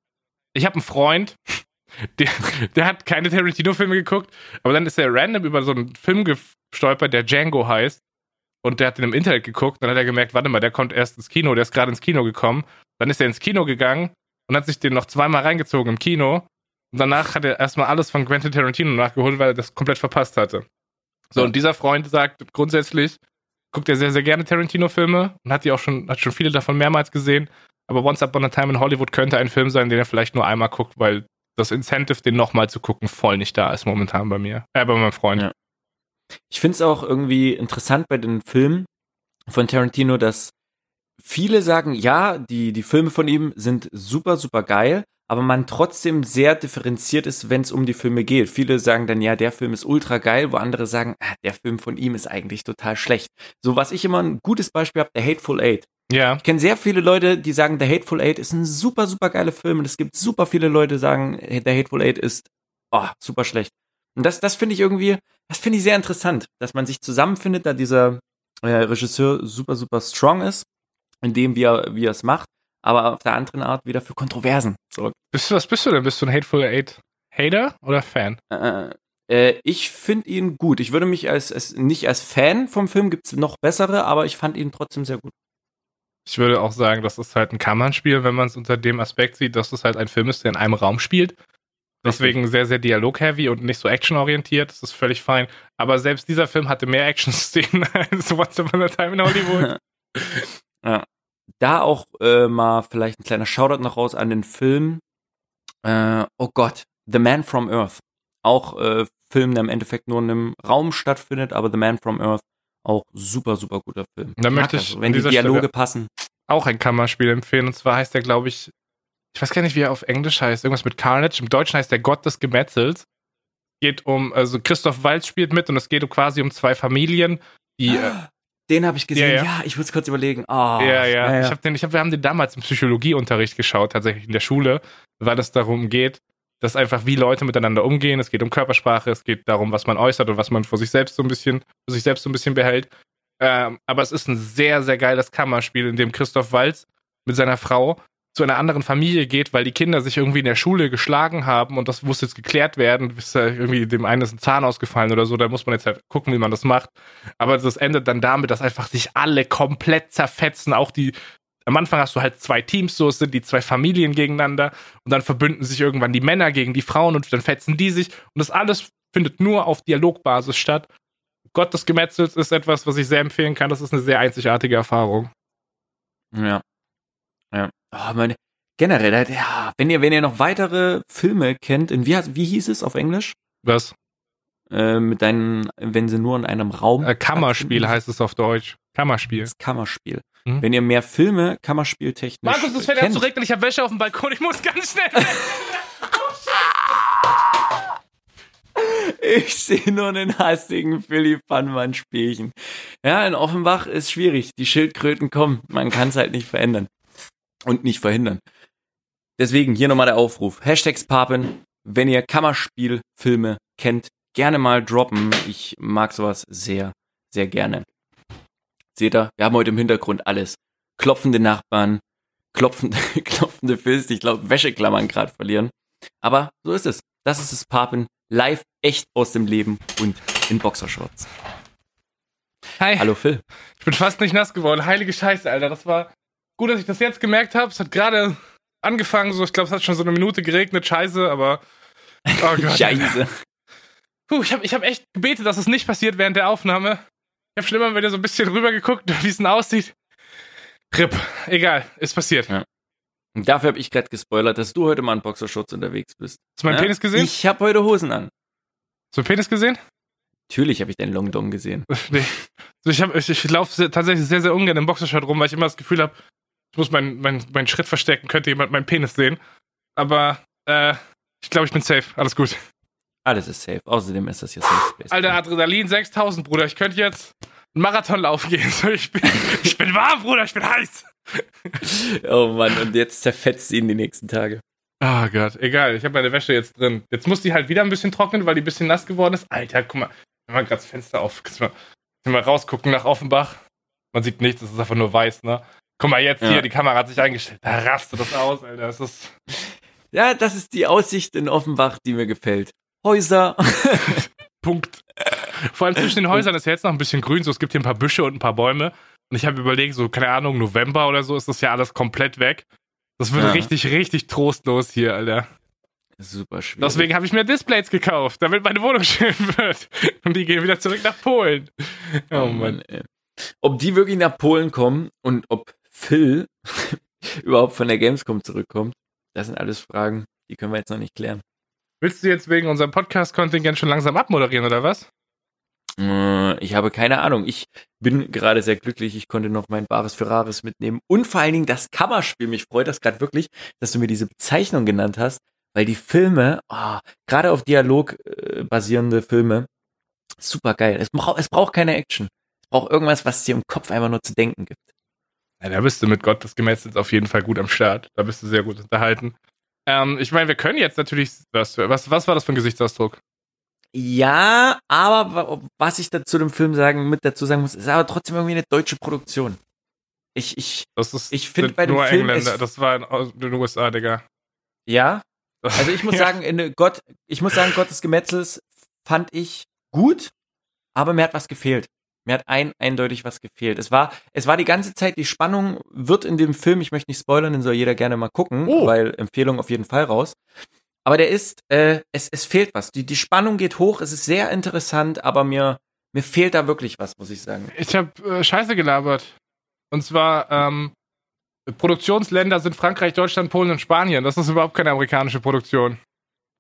ich habe einen Freund, [LAUGHS] der, der hat keine Tarantino-Filme geguckt, aber dann ist er random über so einen Film gestolpert, der Django heißt. Und der hat den im Internet geguckt, dann hat er gemerkt, warte mal, der kommt erst ins Kino, der ist gerade ins Kino gekommen. Dann ist er ins Kino gegangen und hat sich den noch zweimal reingezogen im Kino. Und danach hat er erstmal alles von Quentin Tarantino nachgeholt, weil er das komplett verpasst hatte. So, und dieser Freund sagt grundsätzlich, guckt er sehr, sehr gerne Tarantino-Filme und hat die auch schon, hat schon viele davon mehrmals gesehen. Aber Once Upon a Time in Hollywood könnte ein Film sein, den er vielleicht nur einmal guckt, weil das Incentive, den nochmal zu gucken, voll nicht da ist momentan bei mir. Äh, bei meinem Freund. Ja. Ich finde es auch irgendwie interessant bei den Filmen von Tarantino, dass viele sagen, ja, die, die Filme von ihm sind super, super geil, aber man trotzdem sehr differenziert ist, wenn es um die Filme geht. Viele sagen dann, ja, der Film ist ultra geil, wo andere sagen, ah, der Film von ihm ist eigentlich total schlecht. So, was ich immer ein gutes Beispiel habe, der Hateful Eight. Ja. Ich kenne sehr viele Leute, die sagen, The Hateful Eight ist ein super, super geiler Film. Und es gibt super viele Leute, die sagen, The Hateful Eight ist oh, super schlecht. Und das, das finde ich irgendwie, das finde ich sehr interessant, dass man sich zusammenfindet, da dieser äh, Regisseur super, super strong ist, in dem, wie er, es macht, aber auf der anderen Art wieder für Kontroversen sorgt. Bist du, was bist du denn? Bist du ein Hateful Eight Hater oder Fan? Äh, äh, ich finde ihn gut. Ich würde mich als, als nicht als Fan vom Film, gibt's noch bessere, aber ich fand ihn trotzdem sehr gut. Ich würde auch sagen, das ist halt ein Kammernspiel, wenn man es unter dem Aspekt sieht, dass es halt ein Film ist, der in einem Raum spielt. Deswegen sehr, sehr dialog-heavy und nicht so actionorientiert. Das ist völlig fein. Aber selbst dieser Film hatte mehr Action-Szenen [LAUGHS] als Once Upon a Time in Hollywood. [LAUGHS] da auch äh, mal vielleicht ein kleiner Shoutout noch raus an den Film. Äh, oh Gott, The Man from Earth. Auch äh, Film, der im Endeffekt nur in einem Raum stattfindet, aber The Man from Earth auch super, super guter Film. Da möchte ich das, wenn die Dialoge Stelle- passen. auch ein Kammerspiel empfehlen. Und zwar heißt der, glaube ich, ich weiß gar nicht, wie er auf Englisch heißt. Irgendwas mit Carnage. Im Deutschen heißt der Gott des Gemetzels. Geht um, also Christoph Waltz spielt mit und es geht um quasi um zwei Familien, die. Äh, Den habe ich gesehen. Ja, Ja, ja. ich muss kurz überlegen. Oh, ja, ja. Ich hab den, ich hab, wir haben den damals im Psychologieunterricht geschaut, tatsächlich in der Schule, weil es darum geht, dass einfach wie Leute miteinander umgehen. Es geht um Körpersprache, es geht darum, was man äußert und was man vor sich selbst so ein bisschen, für sich selbst so ein bisschen behält. Ähm, aber es ist ein sehr, sehr geiles Kammerspiel, in dem Christoph Waltz mit seiner Frau zu einer anderen Familie geht, weil die Kinder sich irgendwie in der Schule geschlagen haben und das muss jetzt geklärt werden. Bis da irgendwie dem einen ist ein Zahn ausgefallen oder so, da muss man jetzt halt gucken, wie man das macht. Aber das endet dann damit, dass einfach sich alle komplett zerfetzen. Auch die, am Anfang hast du halt zwei Teams, so es sind die zwei Familien gegeneinander und dann verbünden sich irgendwann die Männer gegen die Frauen und dann fetzen die sich und das alles findet nur auf Dialogbasis statt. Gott des Gemetzels ist etwas, was ich sehr empfehlen kann. Das ist eine sehr einzigartige Erfahrung. Ja. Ja. Oh, meine, generell, ja, wenn ihr, wenn ihr noch weitere Filme kennt, in wie, wie hieß es auf Englisch? Was? Äh, mit deinen, wenn sie nur in einem Raum. Äh, Kammerspiel stattfinden. heißt es auf Deutsch. Kammerspiel. Das Kammerspiel. Mhm. Wenn ihr mehr Filme Kammerspieltechnisch Markus, es fällt zu regnen. Ich habe Wäsche auf dem Balkon. Ich muss ganz schnell. [LAUGHS] Ich sehe nur einen hastigen Philipp Pannmann Spielchen. Ja, in Offenbach ist schwierig. Die Schildkröten kommen. Man kann es halt nicht verändern. Und nicht verhindern. Deswegen hier nochmal der Aufruf. Hashtags Papen, wenn ihr Kammerspielfilme kennt, gerne mal droppen. Ich mag sowas sehr, sehr gerne. Seht ihr, wir haben heute im Hintergrund alles. Klopfende Nachbarn, klopfende, [LAUGHS] klopfende Fist, ich glaube, Wäscheklammern gerade verlieren. Aber so ist es. Das ist das Papen live, echt aus dem Leben und in Boxershorts. Hi. Hallo Phil. Ich bin fast nicht nass geworden. Heilige Scheiße, Alter. Das war gut, dass ich das jetzt gemerkt habe. Es hat gerade angefangen, so ich glaube, es hat schon so eine Minute geregnet, scheiße, aber oh [LAUGHS] Gott. Scheiße. Puh, ich habe ich hab echt gebetet, dass es nicht passiert während der Aufnahme. Ich habe schon immer wieder so ein bisschen rübergeguckt, [LAUGHS] wie es denn aussieht. Rip. Egal, ist passiert. Ja. Und dafür habe ich gerade gespoilert, dass du heute mal in Boxershorts unterwegs bist. Hast du meinen Ja? Penis gesehen? Ich habe heute Hosen an. Hast du meinen Penis gesehen? Natürlich habe ich deinen Long Dong gesehen. [LAUGHS] nee. Also ich hab, ich, ich laufe tatsächlich sehr, sehr ungern im Boxershort rum, weil ich immer das Gefühl habe, ich muss meinen mein, meinen Schritt verstecken, könnte jemand meinen Penis sehen. Aber äh, ich glaube, ich bin safe. Alles gut. Alles ist safe. Außerdem ist das hier Safe Space. Alter, Adrenalin 6000, Bruder. Ich könnte jetzt einen Marathon laufen gehen. [LAUGHS] Ich bin, ich bin warm, Bruder. Ich bin heiß. [LAUGHS] Oh Mann, und jetzt zerfetzt ihn die nächsten Tage. Oh Gott, egal. Ich habe meine Wäsche jetzt drin. Jetzt muss die halt wieder ein bisschen trocknen, weil die ein bisschen nass geworden ist. Alter, guck mal. Ich mach mal gerade das Fenster auf. Mal, mal rausgucken nach Offenbach. Man sieht nichts, es ist einfach nur weiß, ne? Guck mal jetzt Ja. hier, die Kamera hat sich eingestellt. Da rastet das aus, Alter. Das ist. Ja, das ist die Aussicht in Offenbach, die mir gefällt. Häuser. [LAUGHS] Punkt. Vor allem zwischen den Häusern ist ja jetzt noch ein bisschen grün, so es gibt hier ein paar Büsche und ein paar Bäume. Und ich habe überlegt, so, keine Ahnung, November oder so ist das ja alles komplett weg. Das wird Ja. richtig, richtig trostlos hier, Alter. Super schwierig. Deswegen habe ich mir Displays gekauft, damit meine Wohnung [LAUGHS] schön wird. Und die gehen wieder zurück nach Polen. Oh Mann. ey. Ob die wirklich nach Polen kommen und ob Phil [LAUGHS] überhaupt von der Gamescom zurückkommt, das sind alles Fragen, die können wir jetzt noch nicht klären. Willst du jetzt wegen unserem Podcast-Kontingent schon langsam abmoderieren, oder was? Äh, Ich habe keine Ahnung. Ich bin gerade sehr glücklich. Ich konnte noch mein Bares Ferraris mitnehmen. Und vor allen Dingen das Kammerspiel. Mich freut das gerade wirklich, dass du mir diese Bezeichnung genannt hast, weil die Filme, oh, gerade auf Dialog äh, basierende Filme, super geil. Es, braucht es braucht keine Action. Es braucht irgendwas, was dir im Kopf einfach nur zu denken gibt. Ja, da bist du mit Gottes Gemetzels auf jeden Fall gut am Start. Da bist du sehr gut unterhalten. Ähm, ich meine, wir können jetzt natürlich. Was, was, was war das für ein Gesichtsausdruck? Ja, aber wa- was ich dazu dem Film sagen, mit dazu sagen muss, ist aber trotzdem irgendwie eine deutsche Produktion. Ich, ich, Das ist Ich find sind bei dem nur Film, Engländer. Das war in, den USA, Digga. ja, [LAUGHS] Also ich muss sagen, in Gott, ich muss sagen, Gottes Gemetzels fand ich gut, aber mir hat was gefehlt. Mir hat ein eindeutig was gefehlt. Es war, es war die ganze Zeit, die Spannung wird in dem Film, ich möchte nicht spoilern, den soll jeder gerne mal gucken, Oh. weil Empfehlung auf jeden Fall raus. Aber der ist, äh, es, es fehlt was. Die, die Spannung geht hoch, es ist sehr interessant, aber mir, mir fehlt da wirklich was, muss ich sagen. Ich habe äh, Scheiße gelabert. Und zwar, ähm, Produktionsländer sind Frankreich, Deutschland, Polen und Spanien. Das ist überhaupt keine amerikanische Produktion.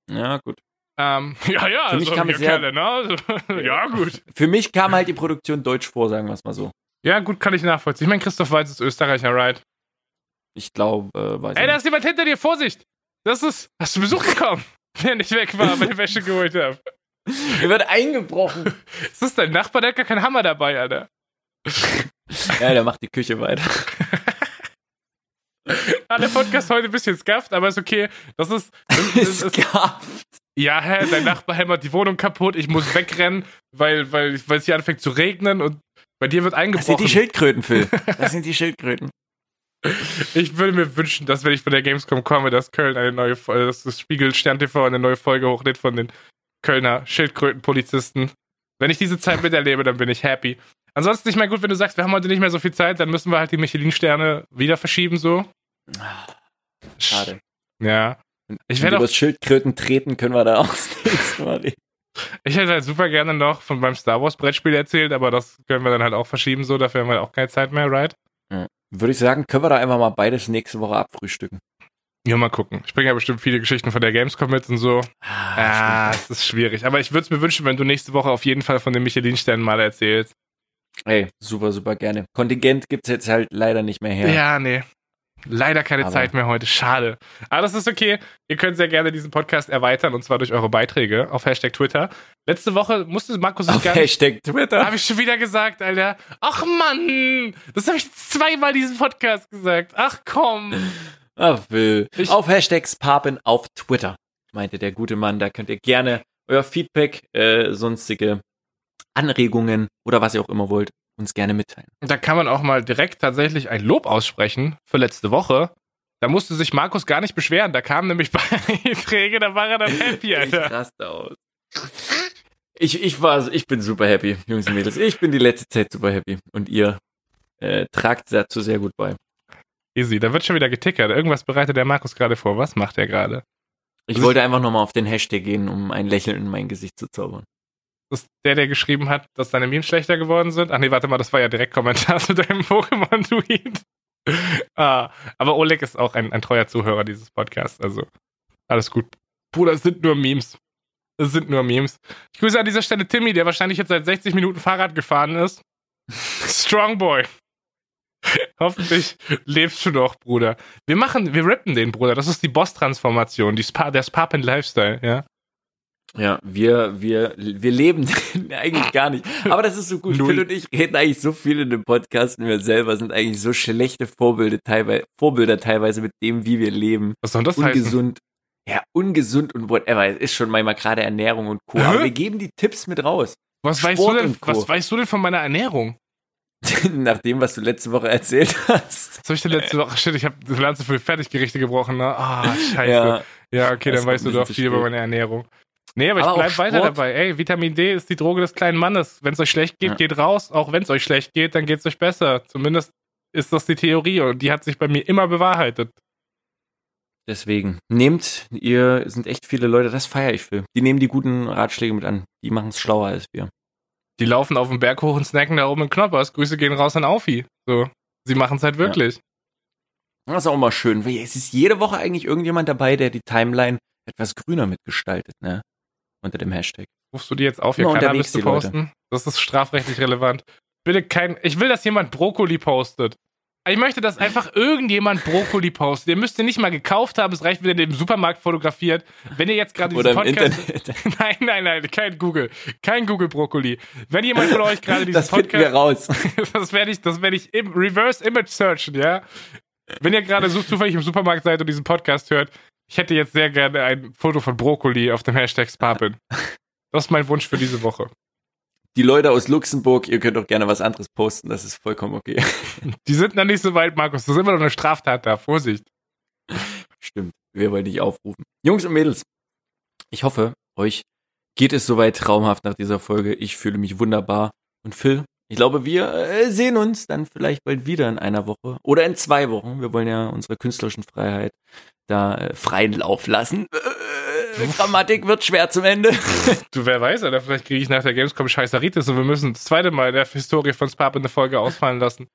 Ja, gut. Ähm, [LAUGHS] ja, ja, Für mich also kam sehr- Kerle, ne? Also, [LAUGHS] ja, gut. Für mich kam halt die Produktion deutsch vor, sagen wir es mal so. Ja, gut, kann ich nachvollziehen. Ich meine, Christoph Waltz ist Österreicher, right? Ich glaube, äh, weiß Ey, ich da nicht. ist jemand hinter dir, Vorsicht! Das ist. Hast du Besuch bekommen? [LAUGHS] Während ich weg war, weil ich Wäsche geholt habe. Er wird eingebrochen. Ist das dein Nachbar? Der hat gar keinen Hammer dabei, Alter. ja, der macht die Küche weiter. Ah, der Podcast heute ein bisschen skafft, aber ist okay. Das ist. Das Es gab. Ja, hä, dein [LAUGHS] Nachbar hämmert die Wohnung kaputt. Ich muss wegrennen, weil, weil, weil es hier anfängt zu regnen und bei dir wird Das sind eingebrochen. die Schildkröten, Phil. [LAUGHS] Das sind die Schildkröten. Ich würde mir wünschen, dass wenn ich von der Gamescom komme, dass Köln eine neue Folge, dass das Spiegel Stern TV eine neue Folge hochlädt von den Kölner Schildkrötenpolizisten. Wenn ich diese Zeit miterlebe, dann bin ich happy. Ansonsten, ich meine, gut, wenn du sagst, wir haben heute nicht mehr so viel Zeit, dann müssen wir halt die Michelin-Sterne wieder verschieben, so. Schade. Ja. Ich Wenn wir auch, über Schildkröten treten, können wir da auch [LAUGHS] das nächste Mal reden. ich hätte halt super gerne noch von beim Star Wars Brettspiel erzählt, aber das können wir dann halt auch verschieben, so, dafür haben wir auch keine Zeit mehr, right? Würde ich sagen, können wir da einfach mal beides nächste Woche abfrühstücken. Ja, mal gucken. Ich bringe ja bestimmt viele Geschichten von der Gamescom mit und so. Ah, es ist schwierig. Aber ich würde es mir wünschen, wenn du nächste Woche auf jeden Fall von den Michelin-Sternen mal erzählst. Ey, super, super gerne. Kontingent gibt's jetzt halt leider nicht mehr her. Ja, nee. Leider keine Aber- Zeit mehr heute. Schade. Aber das ist okay. Ihr könnt sehr gerne diesen Podcast erweitern und zwar durch eure Beiträge auf Hashtag Twitter. Letzte Woche musste Markus Auf gar nicht. Hashtag Twitter. Habe ich schon wieder gesagt, Alter. Ach Mann, das habe ich zweimal diesen Podcast gesagt. Ach komm. Ach, Phil. Ich- auf Hashtags Papen auf Twitter, meinte der gute Mann. Da könnt ihr gerne euer Feedback, äh, sonstige Anregungen oder was ihr auch immer wollt, uns gerne mitteilen. Da kann man auch mal direkt tatsächlich ein Lob aussprechen für letzte Woche. Da musste sich Markus gar nicht beschweren. Da kamen nämlich [LAUGHS] Beiträge, da war er dann happy, Ich Alter. raste aus. Ich, ich war, ich bin super happy, Jungs und Mädels. Ich bin die letzte Zeit super happy. Und ihr äh, tragt dazu sehr gut bei. Easy, da wird schon wieder getickert. Irgendwas bereitet der Markus gerade vor. Was macht er gerade? Ich wollte einfach nochmal auf den Hashtag gehen, um ein Lächeln in mein Gesicht zu zaubern. Das ist der, der geschrieben hat, dass deine Memes schlechter geworden sind? Ach nee, warte mal, das war ja direkt Kommentar [LAUGHS] zu deinem Pokémon-Tweet. [LAUGHS] ah, aber Oleg ist auch ein, ein treuer Zuhörer dieses Podcasts, also alles gut. Bruder, es sind nur Memes. Es sind nur Memes. Ich grüße an dieser Stelle Timmy, der wahrscheinlich jetzt seit 60 Minuten Fahrrad gefahren ist. [LAUGHS] Strong Boy. Hoffentlich lebst du noch, Bruder. Wir machen, wir rappen den, Bruder. Das ist die Boss-Transformation, die Spa, der Sparpen-Lifestyle, ja. Ja, wir, wir, wir leben [LAUGHS] eigentlich gar nicht. Aber das ist so gut. Null. Phil und ich reden eigentlich so viel in dem Podcast und wir selber sind eigentlich so schlechte Vorbilder teilweise, Vorbilder teilweise mit dem, wie wir leben. Was soll das heißen? ungesund. Ja, ungesund und whatever. Es ist schon manchmal gerade Ernährung und Co. Hä? Aber wir geben die Tipps mit raus. Was weißt, du Sport denn, was weißt du denn von meiner Ernährung? [LAUGHS] Nach dem, was du letzte Woche erzählt hast. Was hab ich denn letzte Woche? Shit, ich habe das ganze für Fertiggerichte gebrochen, ne? Ah, scheiße. Ja, Ja, okay, dann weißt du doch viel über meine Ernährung. Nee, aber, Aber ich bleib auch weiter dabei. Ey, Vitamin D ist die Droge des kleinen Mannes. Wenn es euch schlecht geht, Ja. geht raus. Auch wenn es euch schlecht geht, dann geht's euch besser. Zumindest ist das die Theorie und die hat sich bei mir immer bewahrheitet. Deswegen, nehmt, ihr sind echt viele Leute, das feiere ich für. Die nehmen die guten Ratschläge mit an. Die machen es schlauer als wir. Die laufen auf den Berg hoch und snacken da oben in Knoppers. Grüße gehen raus an Aufi. So. Sie machen es halt wirklich. Das ist auch mal schön, weil es ist jede Woche eigentlich irgendjemand dabei, der die Timeline etwas grüner mitgestaltet, ne? Unter dem Hashtag. Rufst du die jetzt auf, hier Cannabis zu die Leute. posten? Das ist strafrechtlich relevant. Bitte kein. Ich will, dass jemand Brokkoli postet. Ich möchte, dass einfach irgendjemand Brokkoli postet. Ihr müsst den nicht mal gekauft haben, es reicht, wenn ihr den im Supermarkt fotografiert. Wenn ihr jetzt gerade Oder diesen im Podcast. Internet. [LAUGHS] Nein, nein, nein, kein Google. Kein Google Brokkoli. Wenn jemand von euch gerade [LAUGHS] diesen Das finden wir Podcast. raus. [LAUGHS] das werde ich, das werde ich im Reverse Image searchen, ja. Wenn ihr gerade so zufällig im Supermarkt seid und diesen Podcast hört, ich hätte jetzt sehr gerne ein Foto von Brokkoli auf dem Hashtag Spapin. [LAUGHS] Das ist mein Wunsch für diese Woche. Die Leute aus Luxemburg, ihr könnt auch gerne was anderes posten, das ist vollkommen okay. [LAUGHS] Die sind noch nicht so weit, Markus. Das ist immer noch eine Straftat da. Vorsicht. Stimmt, wir wollen dich aufrufen. Jungs und Mädels, ich hoffe, euch geht es soweit traumhaft nach dieser Folge. Ich fühle mich wunderbar. Und Phil, ich glaube, wir äh, sehen uns dann vielleicht bald wieder in einer Woche oder in zwei Wochen. Wir wollen ja unsere künstlerischen Freiheit da äh, freien Lauf lassen. Äh, Grammatik wird schwer zum Ende. [LAUGHS] Du, wer weiß, Alter, vielleicht kriege ich nach der Gamescom Scheißeritis und wir müssen das zweite Mal in der Historie von Spap eine Folge ausfallen lassen.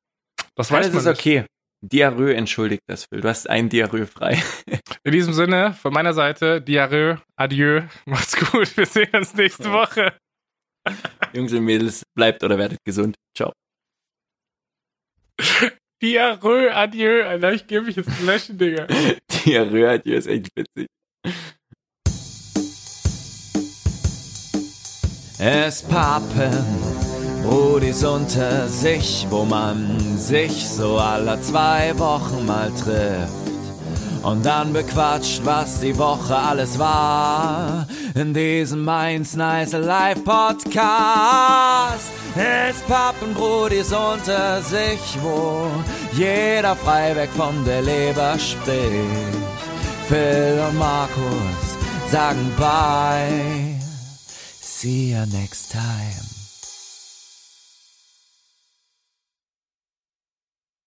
Das weiß Alles man ist nicht. okay. Diarrhoe entschuldigt das, Phil. Du hast ein Diarrhoe frei. [LAUGHS] In diesem Sinne, von meiner Seite, Diarrhoe, adieu, macht's gut, wir sehen uns nächste Woche. [LAUGHS] Jungs und Mädels, bleibt oder werdet gesund. Ciao. Diarrhoe, adieu, Alter, ich gebe mich jetzt löschen, Digga. [LAUGHS] Diarrhoe hier ist echt witzig. Es pappen Brudis unter sich, wo man sich so alle zwei Wochen mal trifft. Und dann bequatscht, was die Woche alles war. In diesem Mainz Nice Live Podcast. Es pappen Brudis unter sich, wo jeder frei weg von der Leber spricht. Phil und Markus sagen bye. See you next time.